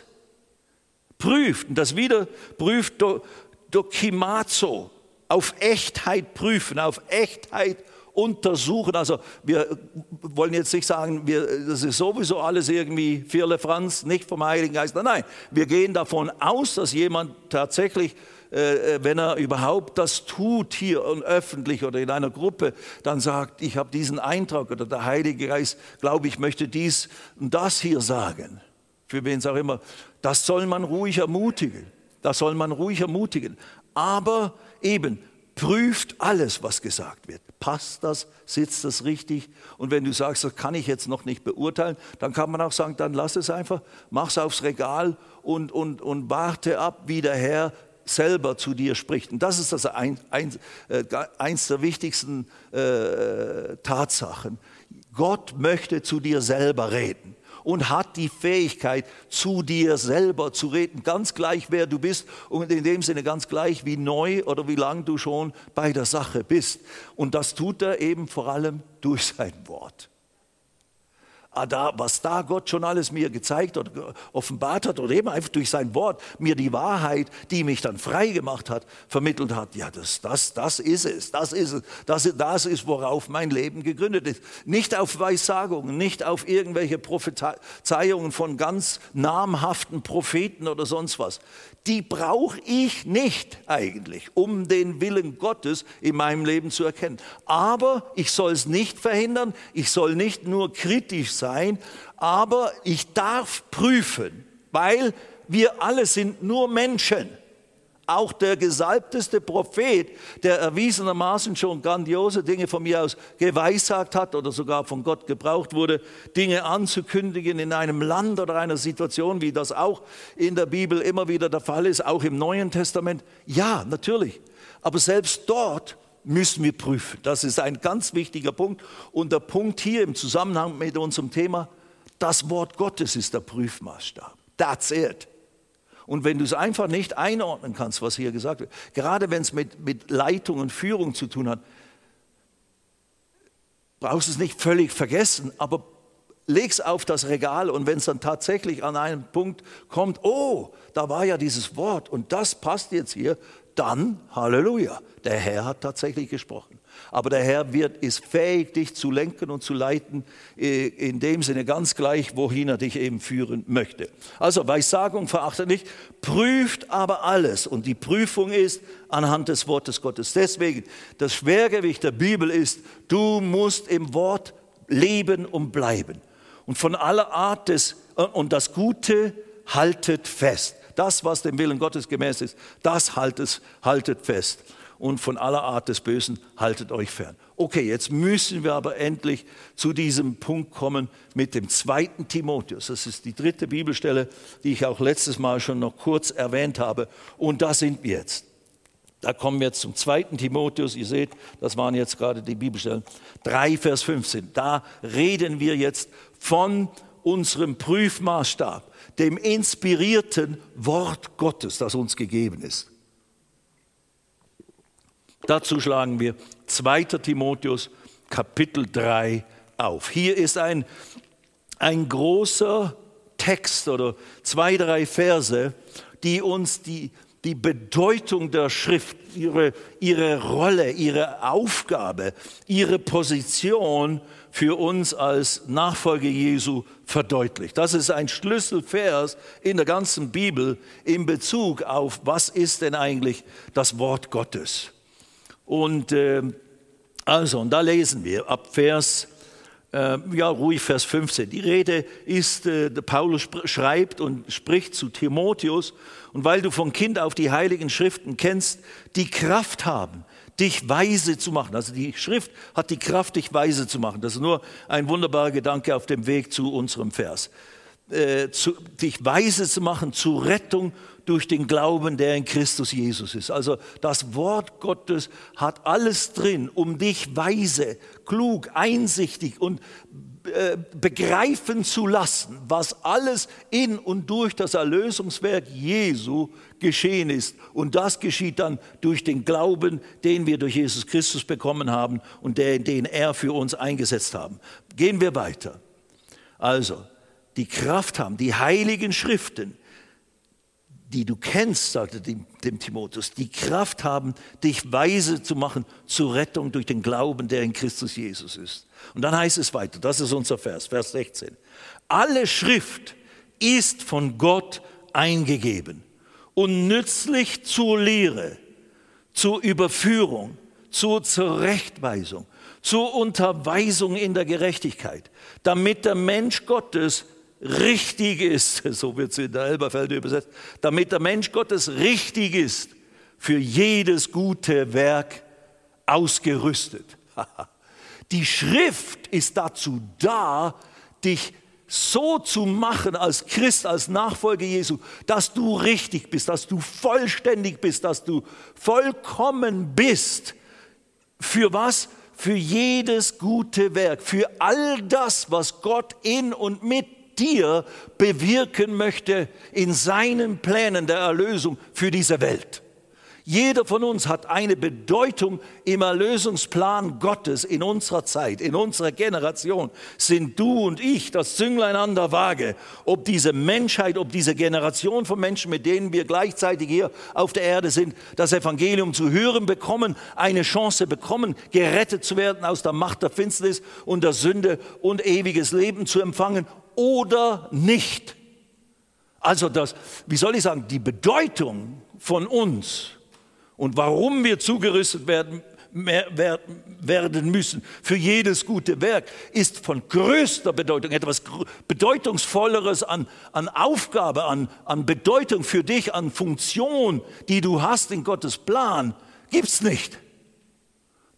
Prüft, und das wieder prüft do, dokimazo, auf Echtheit prüfen, auf Echtheit untersuchen. Also wir wollen jetzt nicht sagen, wir, das ist sowieso alles irgendwie Firle Franz, nicht vom Heiligen Geist. Nein, wir gehen davon aus, dass jemand tatsächlich äh, äh, wenn er überhaupt das tut hier und öffentlich oder in einer Gruppe, dann sagt, ich habe diesen Eintrag oder der Heilige Geist, glaube ich, möchte dies und das hier sagen. Für wen es auch immer. Das soll man ruhig ermutigen. Das soll man ruhig ermutigen. Aber eben, prüft alles, was gesagt wird. Passt das? Sitzt das richtig? Und wenn du sagst, das kann ich jetzt noch nicht beurteilen, dann kann man auch sagen, dann lass es einfach, mach es aufs Regal und, und, und warte ab, wie der Herr selber zu dir spricht. Und das ist das ein, ein, äh, eins der wichtigsten äh, Tatsachen. Gott möchte zu dir selber reden und hat die Fähigkeit, zu dir selber zu reden, ganz gleich, wer du bist und in dem Sinne ganz gleich, wie neu oder wie lang du schon bei der Sache bist. Und das tut er eben vor allem durch sein Wort. Ah, was da Gott schon alles mir gezeigt oder offenbart hat oder eben einfach durch sein Wort mir die Wahrheit, die mich dann frei gemacht hat, vermittelt hat. Ja, das, das, das ist es, das ist es, das, das ist, worauf mein Leben gegründet ist. Nicht auf Weissagungen, nicht auf irgendwelche Prophezeiungen von ganz namhaften Propheten oder sonst was die brauche ich nicht eigentlich, um den Willen Gottes in meinem Leben zu erkennen. Aber ich soll es nicht verhindern, ich soll nicht nur kritisch sein, aber ich darf prüfen, weil wir alle sind nur Menschen. Auch der gesalbteste Prophet, der erwiesenermaßen schon grandiose Dinge von mir aus geweissagt hat oder sogar von Gott gebraucht wurde, Dinge anzukündigen in einem Land oder einer Situation, wie das auch in der Bibel immer wieder der Fall ist, auch im Neuen Testament. Ja, natürlich. Aber selbst dort müssen wir prüfen. Das ist ein ganz wichtiger Punkt. Und der Punkt hier im Zusammenhang mit unserem Thema, das Wort Gottes ist der Prüfmaßstab. That's it. Und wenn du es einfach nicht einordnen kannst, was hier gesagt wird, gerade wenn es mit, mit Leitung und Führung zu tun hat, brauchst du es nicht völlig vergessen, aber leg es auf das Regal und wenn es dann tatsächlich an einen Punkt kommt, oh, da war ja dieses Wort und das passt jetzt hier, dann Halleluja, der Herr hat tatsächlich gesprochen. Aber der Herr wird, ist fähig, dich zu lenken und zu leiten, äh, in dem Sinne ganz gleich, wohin er dich eben führen möchte. Also Weissagung verachtet nicht, prüft aber alles. Und die Prüfung ist anhand des Wortes Gottes. Deswegen, das Schwergewicht der Bibel ist, du musst im Wort leben und bleiben. Und von aller Art des, äh, und das Gute haltet fest. Das, was dem Willen Gottes gemäß ist, das haltet, haltet fest und von aller Art des Bösen haltet euch fern. Okay, jetzt müssen wir aber endlich zu diesem Punkt kommen mit dem zweiten Timotheus. Das ist die dritte Bibelstelle, die ich auch letztes Mal schon noch kurz erwähnt habe. Und da sind wir jetzt. Da kommen wir jetzt zum zweiten Timotheus. Ihr seht, das waren jetzt gerade die Bibelstellen. 3, Vers 15. Da reden wir jetzt von unserem Prüfmaßstab, dem inspirierten Wort Gottes, das uns gegeben ist. Dazu schlagen wir 2. Timotheus Kapitel 3 auf. Hier ist ein, ein großer Text oder zwei, drei Verse, die uns die, die Bedeutung der Schrift, ihre, ihre Rolle, ihre Aufgabe, ihre Position für uns als Nachfolger Jesu verdeutlicht. Das ist ein Schlüsselvers in der ganzen Bibel in Bezug auf, was ist denn eigentlich das Wort Gottes. Und äh, also, und da lesen wir ab Vers, äh, ja ruhig Vers 15. Die Rede ist, äh, Paulus schreibt und spricht zu Timotheus, und weil du von Kind auf die heiligen Schriften kennst, die Kraft haben, dich weise zu machen. Also die Schrift hat die Kraft, dich weise zu machen. Das ist nur ein wunderbarer Gedanke auf dem Weg zu unserem Vers. Äh, zu, dich weise zu machen zur Rettung durch den Glauben, der in Christus Jesus ist. Also das Wort Gottes hat alles drin, um dich weise, klug, einsichtig und äh, begreifen zu lassen, was alles in und durch das Erlösungswerk Jesu geschehen ist. Und das geschieht dann durch den Glauben, den wir durch Jesus Christus bekommen haben und den, den er für uns eingesetzt haben. Gehen wir weiter. Also, die Kraft haben, die heiligen Schriften, die du kennst, sagte dem, Timotheus, die Kraft haben, dich weise zu machen zur Rettung durch den Glauben, der in Christus Jesus ist. Und dann heißt es weiter, das ist unser Vers, Vers 16. Alle Schrift ist von Gott eingegeben und nützlich zur Lehre, zur Überführung, zur Zurechtweisung, zur Unterweisung in der Gerechtigkeit, damit der Mensch Gottes richtig ist, so wird es in der Elberfelde übersetzt, damit der Mensch Gottes richtig ist, für jedes gute Werk ausgerüstet. Die Schrift ist dazu da, dich so zu machen als Christ, als Nachfolger Jesu, dass du richtig bist, dass du vollständig bist, dass du vollkommen bist. Für was? Für jedes gute Werk, für all das, was Gott in und mit dir bewirken möchte in seinen Plänen der Erlösung für diese Welt. Jeder von uns hat eine Bedeutung im Erlösungsplan Gottes in unserer Zeit, in unserer Generation. Sind du und ich das Zünglein an der Waage, ob diese Menschheit, ob diese Generation von Menschen, mit denen wir gleichzeitig hier auf der Erde sind, das Evangelium zu hören bekommen, eine Chance bekommen, gerettet zu werden aus der Macht der Finsternis und der Sünde und ewiges Leben zu empfangen oder nicht. Also das, wie soll ich sagen, die Bedeutung von uns und warum wir zugerüstet werden, werden müssen für jedes gute Werk, ist von größter Bedeutung, etwas Bedeutungsvolleres an, an Aufgabe, an, an Bedeutung für dich, an Funktion, die du hast in Gottes Plan, gibt es nicht.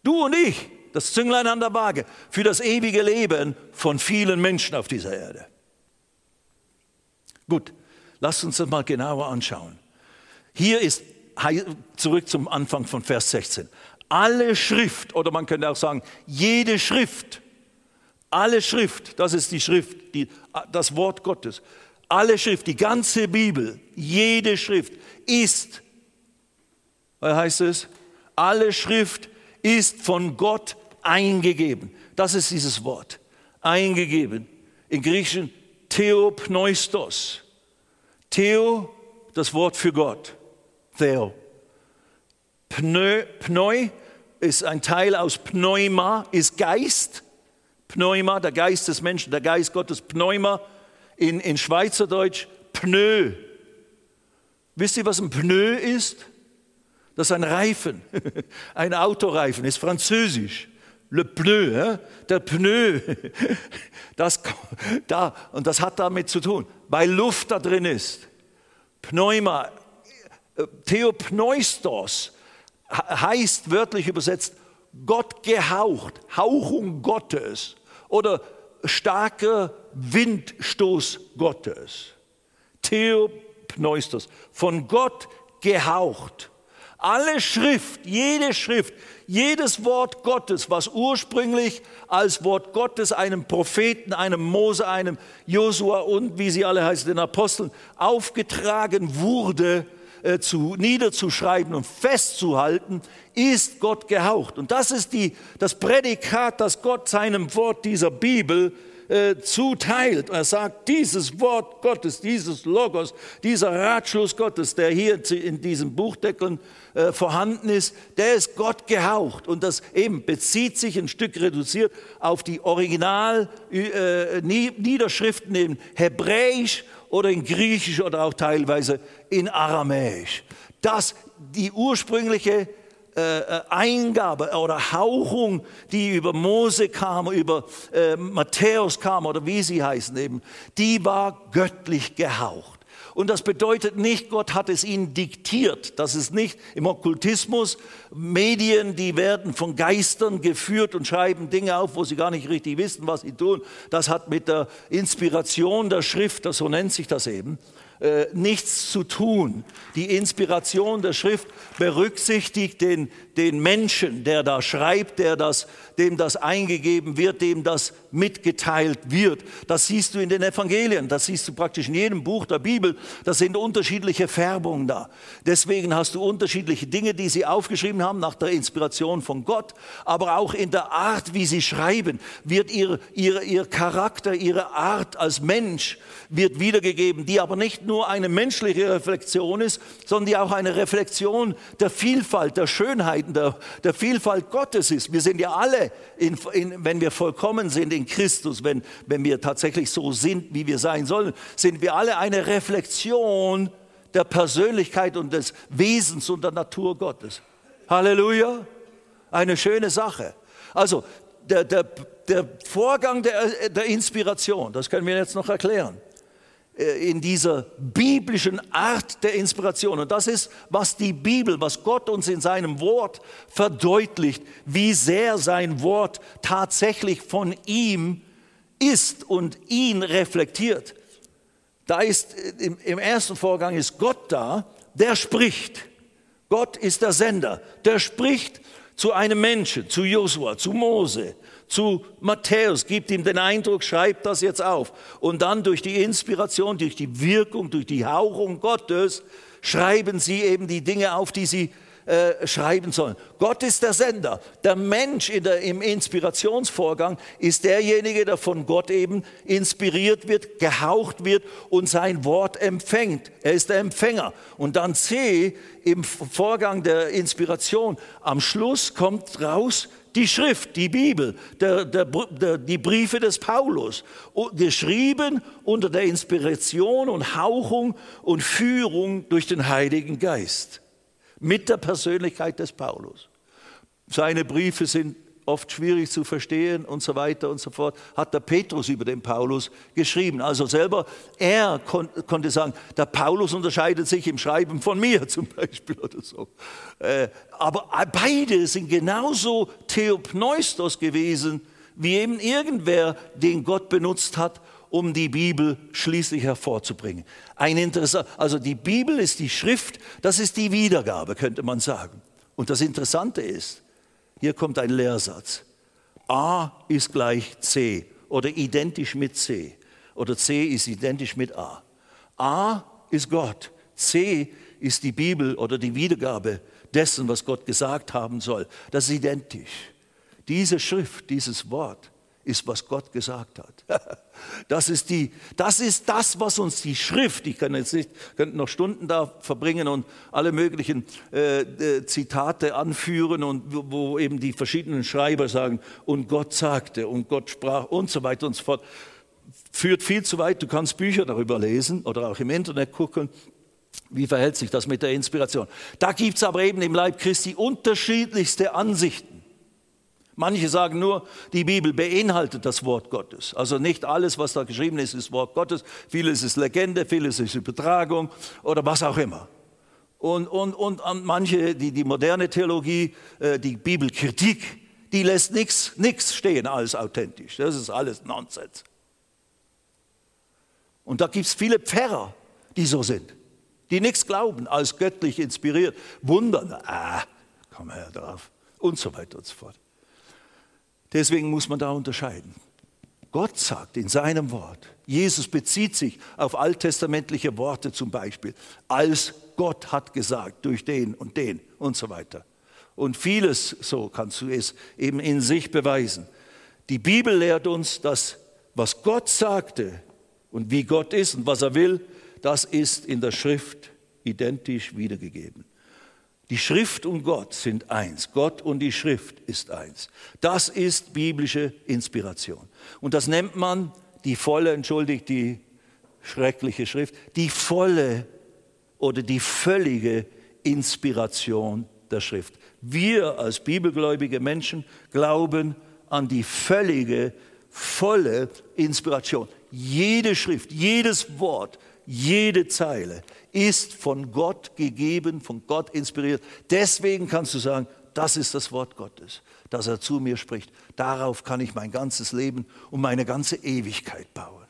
Du und ich, das Zünglein an der Waage, für das ewige Leben von vielen Menschen auf dieser Erde. Gut, lasst uns das mal genauer anschauen. Hier ist zurück zum Anfang von Vers 16. Alle Schrift, oder man könnte auch sagen, jede Schrift, alle Schrift, das ist die Schrift, die, das Wort Gottes, alle Schrift, die ganze Bibel, jede Schrift ist, was heißt es? Alle Schrift ist von Gott eingegeben. Das ist dieses Wort, eingegeben. In Griechischen Theopneustos. Theo, das Wort für Gott. Theo. Pneu, Pneu ist ein Teil aus Pneuma, ist Geist. Pneuma, der Geist des Menschen, der Geist Gottes. Pneuma in, in Schweizerdeutsch Pneu. Wisst ihr, was ein Pneu ist? Das ist ein Reifen, ein Autoreifen, ist französisch. Le pneu, der Pneu, das, da, und das hat damit zu tun, weil Luft da drin ist. Pneuma, Theopneustos heißt wörtlich übersetzt Gott gehaucht, Hauchung Gottes oder starker Windstoß Gottes. Theopneustos, von Gott gehaucht. Alle Schrift, jede Schrift, jedes Wort Gottes, was ursprünglich als Wort Gottes einem Propheten, einem Mose, einem Josua und wie sie alle heißen, den Aposteln aufgetragen wurde, äh, zu, niederzuschreiben und festzuhalten, ist Gott gehaucht. Und das ist die, das Prädikat, das Gott seinem Wort dieser Bibel äh, zuteilt. Er sagt, dieses Wort Gottes, dieses Logos, dieser Ratschluss Gottes, der hier in diesem Buchdeckeln äh, vorhanden ist, der ist Gott gehaucht. Und das eben bezieht sich ein Stück reduziert auf die Original äh, in Hebräisch oder in Griechisch oder auch teilweise in Aramäisch. Das die ursprüngliche äh, äh, Eingabe oder Hauchung, die über Mose kam, über äh, Matthäus kam oder wie sie heißen eben, die war göttlich gehaucht. Und das bedeutet nicht, Gott hat es ihnen diktiert. Das ist nicht im Okkultismus. Medien, die werden von Geistern geführt und schreiben Dinge auf, wo sie gar nicht richtig wissen, was sie tun. Das hat mit der Inspiration der Schrift, so nennt sich das eben, äh, nichts zu tun. Die Inspiration der Schrift berücksichtigt den, den Menschen, der da schreibt, der das, dem das eingegeben wird, dem das mitgeteilt wird. Das siehst du in den Evangelien, das siehst du praktisch in jedem Buch der Bibel. Da sind unterschiedliche Färbungen da. Deswegen hast du unterschiedliche Dinge, die sie aufgeschrieben haben nach der Inspiration von Gott, aber auch in der Art, wie sie schreiben, wird ihr, ihr, ihr Charakter, ihre Art als Mensch wird wiedergegeben, die aber nicht nur eine menschliche Reflexion ist, sondern die auch eine Reflexion der Vielfalt, der Schönheiten, der, der Vielfalt Gottes ist. Wir sind ja alle, in, in, wenn wir vollkommen sind in Christus, wenn, wenn wir tatsächlich so sind, wie wir sein sollen, sind wir alle eine Reflexion der Persönlichkeit und des Wesens und der Natur Gottes. Halleluja. Eine schöne Sache. Also der, der, der Vorgang der, der Inspiration, das können wir jetzt noch erklären. Äh, in dieser biblischen Art der Inspiration. Und das ist, was die Bibel, was Gott uns in seinem Wort verdeutlicht, wie sehr sein Wort tatsächlich von ihm ist und ihn reflektiert. Da ist äh, im, im ersten Vorgang ist Gott da, der spricht. Gott ist der Sender, der spricht zu einem Menschen, zu Josua, zu Mose, zu Matthäus, gibt ihm den Eindruck, schreibt das jetzt auf. Und dann durch die Inspiration, durch die Wirkung, durch die Hauchung Gottes schreiben sie eben die Dinge auf, die sie äh, schreiben sollen. Gott ist der Sender. Der Mensch der, im Inspirationsvorgang ist derjenige, der von Gott eben inspiriert wird, gehaucht wird und sein Wort empfängt. Er ist der Empfänger. Und dann C im Vorgang der Inspiration. Am Schluss kommt raus, die Schrift, die Bibel, der, der, der, die Briefe des Paulus, geschrieben unter der Inspiration und Hauchung und Führung durch den Heiligen Geist, mit der Persönlichkeit des Paulus. Seine Briefe sind oft schwierig zu verstehen und so weiter und so fort, hat der Petrus über den Paulus geschrieben. Also selber, er kon konnte sagen, der Paulus unterscheidet sich im Schreiben von mir zum Beispiel oder so. Äh, aber beide sind genauso Theopneustos gewesen, wie eben irgendwer, den Gott benutzt hat, um die Bibel schließlich hervorzubringen. Ein interessant, also die Bibel ist die Schrift, das ist die Wiedergabe, könnte man sagen. Und das Interessante ist, hier kommt ein Lehrsatz. A ist gleich C oder identisch mit C oder C ist identisch mit A. A ist Gott, C ist die Bibel oder die Wiedergabe dessen, was Gott gesagt haben soll. Das ist identisch. Diese Schrift, dieses Wort ist, was Gott gesagt hat. Das ist, die, das ist das, was uns die Schrift, ich kann jetzt nicht, könnte noch Stunden da verbringen und alle möglichen äh, äh, Zitate anführen und wo eben die verschiedenen Schreiber sagen, und Gott sagte und Gott sprach und so weiter und so fort. Führt viel zu weit, du kannst Bücher darüber lesen oder auch im Internet gucken. Wie verhält sich das mit der Inspiration? Da gibt es aber eben im Leib Christi unterschiedlichste Ansichten. Manche sagen nur, die Bibel beinhaltet das Wort Gottes. Also nicht alles, was da geschrieben ist, ist Wort Gottes. Vieles ist Legende, vieles ist Übertragung oder was auch immer. Und, und, und manche, die, die moderne Theologie, äh, die Bibelkritik, die lässt nichts stehen als authentisch. Das ist alles Nonsens. Und da gibt es viele Pfarrer, die so sind, die nichts glauben als göttlich inspiriert. Wundern, ah, komm her drauf und so weiter und so fort. Deswegen muss man da unterscheiden. Gott sagt in seinem Wort, Jesus bezieht sich auf alttestamentliche Worte zum Beispiel, als Gott hat gesagt, durch den und den und so weiter. Und vieles, so kannst du es eben in sich beweisen. Die Bibel lehrt uns, dass was Gott sagte und wie Gott ist und was er will, das ist in der Schrift identisch wiedergegeben. Die Schrift und Gott sind eins. Gott und die Schrift ist eins. Das ist biblische Inspiration. Und das nennt man die volle, entschuldigt die schreckliche Schrift, die volle oder die völlige Inspiration der Schrift. Wir als bibelgläubige Menschen glauben an die völlige, volle Inspiration. Jede Schrift, jedes Wort jede Zeile ist von Gott gegeben, von Gott inspiriert. Deswegen kannst du sagen, das ist das Wort Gottes, dass er zu mir spricht. Darauf kann ich mein ganzes Leben und meine ganze Ewigkeit bauen.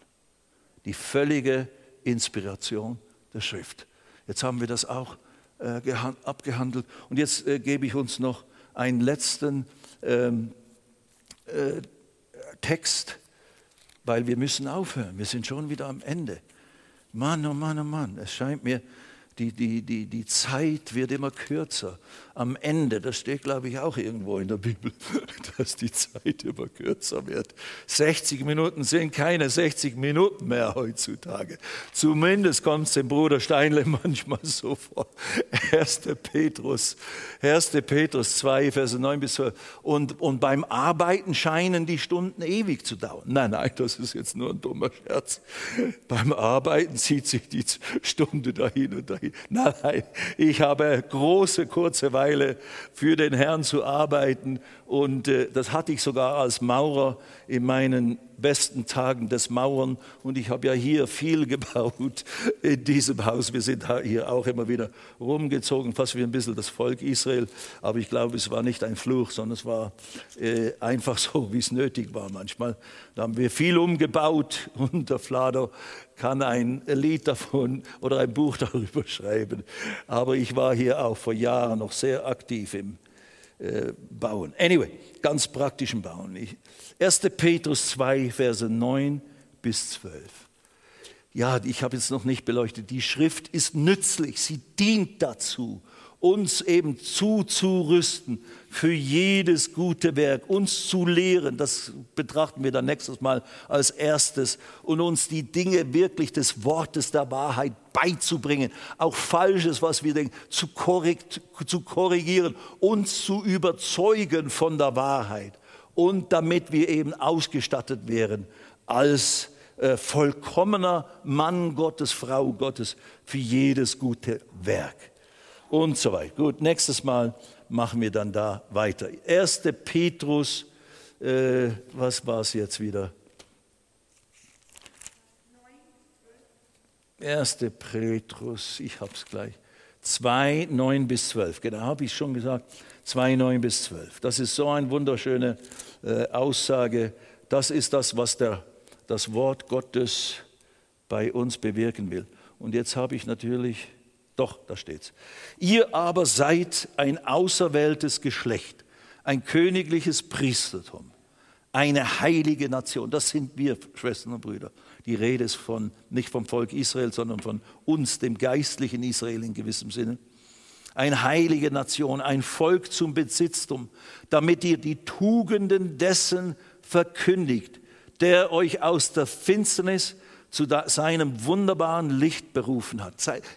Die völlige Inspiration der Schrift. Jetzt haben wir das auch äh, abgehandelt. Und jetzt äh, gebe ich uns noch einen letzten ähm, äh, Text, weil wir müssen aufhören. Wir sind schon wieder am Ende. Mann, oh Mann, oh Mann, es scheint mir, die, die, die, die Zeit wird immer kürzer. Am Ende, das steht glaube ich auch irgendwo in der Bibel, dass die Zeit immer kürzer wird. 60 Minuten sind keine 60 Minuten mehr heutzutage. Zumindest kommt es dem Bruder Steinle manchmal so vor. 1. Petrus, 1. Petrus 2, Verse 9 bis 12. Und, und beim Arbeiten scheinen die Stunden ewig zu dauern. Nein, nein, das ist jetzt nur ein dummer Scherz. Beim Arbeiten zieht sich die Stunde dahin und dahin. Nein, ich habe große, kurze Weile für den Herrn zu arbeiten und äh, das hatte ich sogar als Maurer in meinen besten Tagen des Mauern. Und ich habe ja hier viel gebaut in diesem Haus. Wir sind hier auch immer wieder rumgezogen, fast wie ein bisschen das Volk Israel. Aber ich glaube, es war nicht ein Fluch, sondern es war äh, einfach so, wie es nötig war manchmal. Da haben wir viel umgebaut und der Flader kann ein Lied davon oder ein Buch darüber schreiben. Aber ich war hier auch vor Jahren noch sehr aktiv im äh, bauen. Anyway, ganz praktischen Bauen. 1. Petrus 2, Verse 9 bis 12. Ja, ich habe jetzt noch nicht beleuchtet. Die Schrift ist nützlich, sie dient dazu, uns eben zuzurüsten für jedes gute Werk, uns zu lehren, das betrachten wir dann nächstes Mal als erstes, und uns die Dinge wirklich des Wortes der Wahrheit beizubringen, auch Falsches, was wir denken, zu, korrekt, zu korrigieren, uns zu überzeugen von der Wahrheit und damit wir eben ausgestattet wären als äh, vollkommener Mann Gottes, Frau Gottes für jedes gute Werk und so weiter. Gut, nächstes Mal machen wir dann da weiter. 1. Petrus, äh, was war es jetzt wieder? 1. Petrus, ich habe es gleich. 2, 9 bis 12. Genau, habe ich schon gesagt. 2, 9 bis 12. Das ist so eine wunderschöne äh, Aussage. Das ist das, was der, das Wort Gottes bei uns bewirken will. Und jetzt habe ich natürlich doch, da steht's. Ihr aber seid ein auserwähltes Geschlecht, ein königliches Priestertum, eine heilige Nation. Das sind wir, Schwestern und Brüder. Die Rede ist von, nicht vom Volk Israel, sondern von uns, dem geistlichen Israel in gewissem Sinne. Eine heilige Nation, ein Volk zum Besitztum, damit ihr die Tugenden dessen verkündigt, der euch aus der Finsternis zu seinem wunderbaren Licht berufen hat.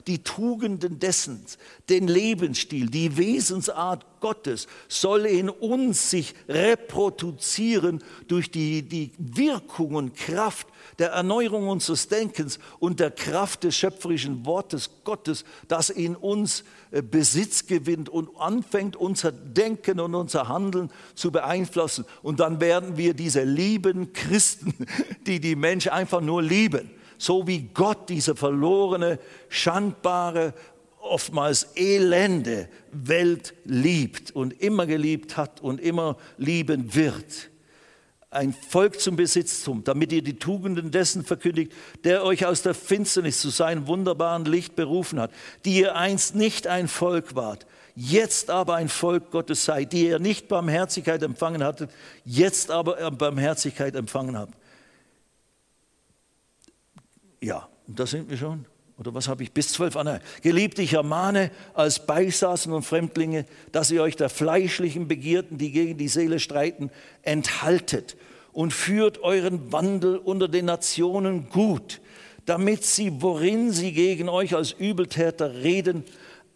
Die Tugenden dessen, den Lebensstil, die Wesensart Gottes soll in uns sich reproduzieren durch die, die Wirkung und Kraft der Erneuerung unseres Denkens und der Kraft des schöpferischen Wortes Gottes, das in uns äh, Besitz gewinnt und anfängt, unser Denken und unser Handeln zu beeinflussen. Und dann werden wir diese lieben Christen, die die Menschen einfach nur lieben, so wie Gott diese verlorene, schandbare, oftmals elende Welt liebt und immer geliebt hat und immer lieben wird ein Volk zum Besitztum, damit ihr die Tugenden dessen verkündigt, der euch aus der Finsternis zu seinem wunderbaren Licht berufen hat, die ihr einst nicht ein Volk wart, jetzt aber ein Volk Gottes seid, die ihr nicht Barmherzigkeit empfangen hattet, jetzt aber Barmherzigkeit empfangen habt. Ja, und da sind wir schon oder was habe ich, bis zwölf an. Geliebt, ich ermahne als Beisaßen und Fremdlinge, dass ihr euch der fleischlichen Begierden, die gegen die Seele streiten, enthaltet und führt euren Wandel unter den Nationen gut, damit sie, worin sie gegen euch als Übeltäter reden,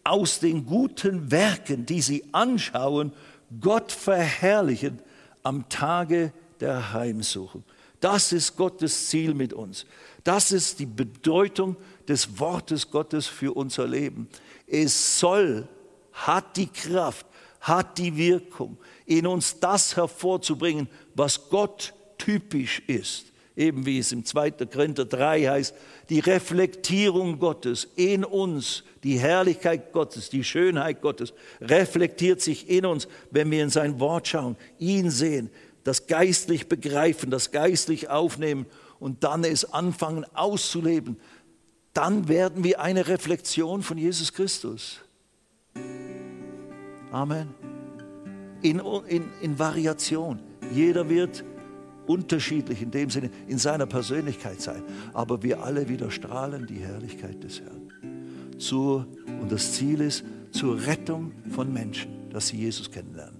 aus den guten Werken, die sie anschauen, Gott verherrlichen am Tage der Heimsuchung. Das ist Gottes Ziel mit uns. Das ist die Bedeutung des Wortes Gottes für unser Leben. Es soll, hat die Kraft, hat die Wirkung, in uns das hervorzubringen, was Gott typisch ist. Eben wie es im 2. Korinther 3 heißt, die Reflektierung Gottes in uns, die Herrlichkeit Gottes, die Schönheit Gottes reflektiert sich in uns, wenn wir in sein Wort schauen, ihn sehen, das geistlich begreifen, das geistlich aufnehmen und dann es anfangen auszuleben. Dann werden wir eine Reflexion von Jesus Christus. Amen. In, in, in Variation. Jeder wird unterschiedlich in dem Sinne in seiner Persönlichkeit sein, aber wir alle wieder strahlen die Herrlichkeit des Herrn. Zur, und das Ziel ist zur Rettung von Menschen, dass sie Jesus kennenlernen.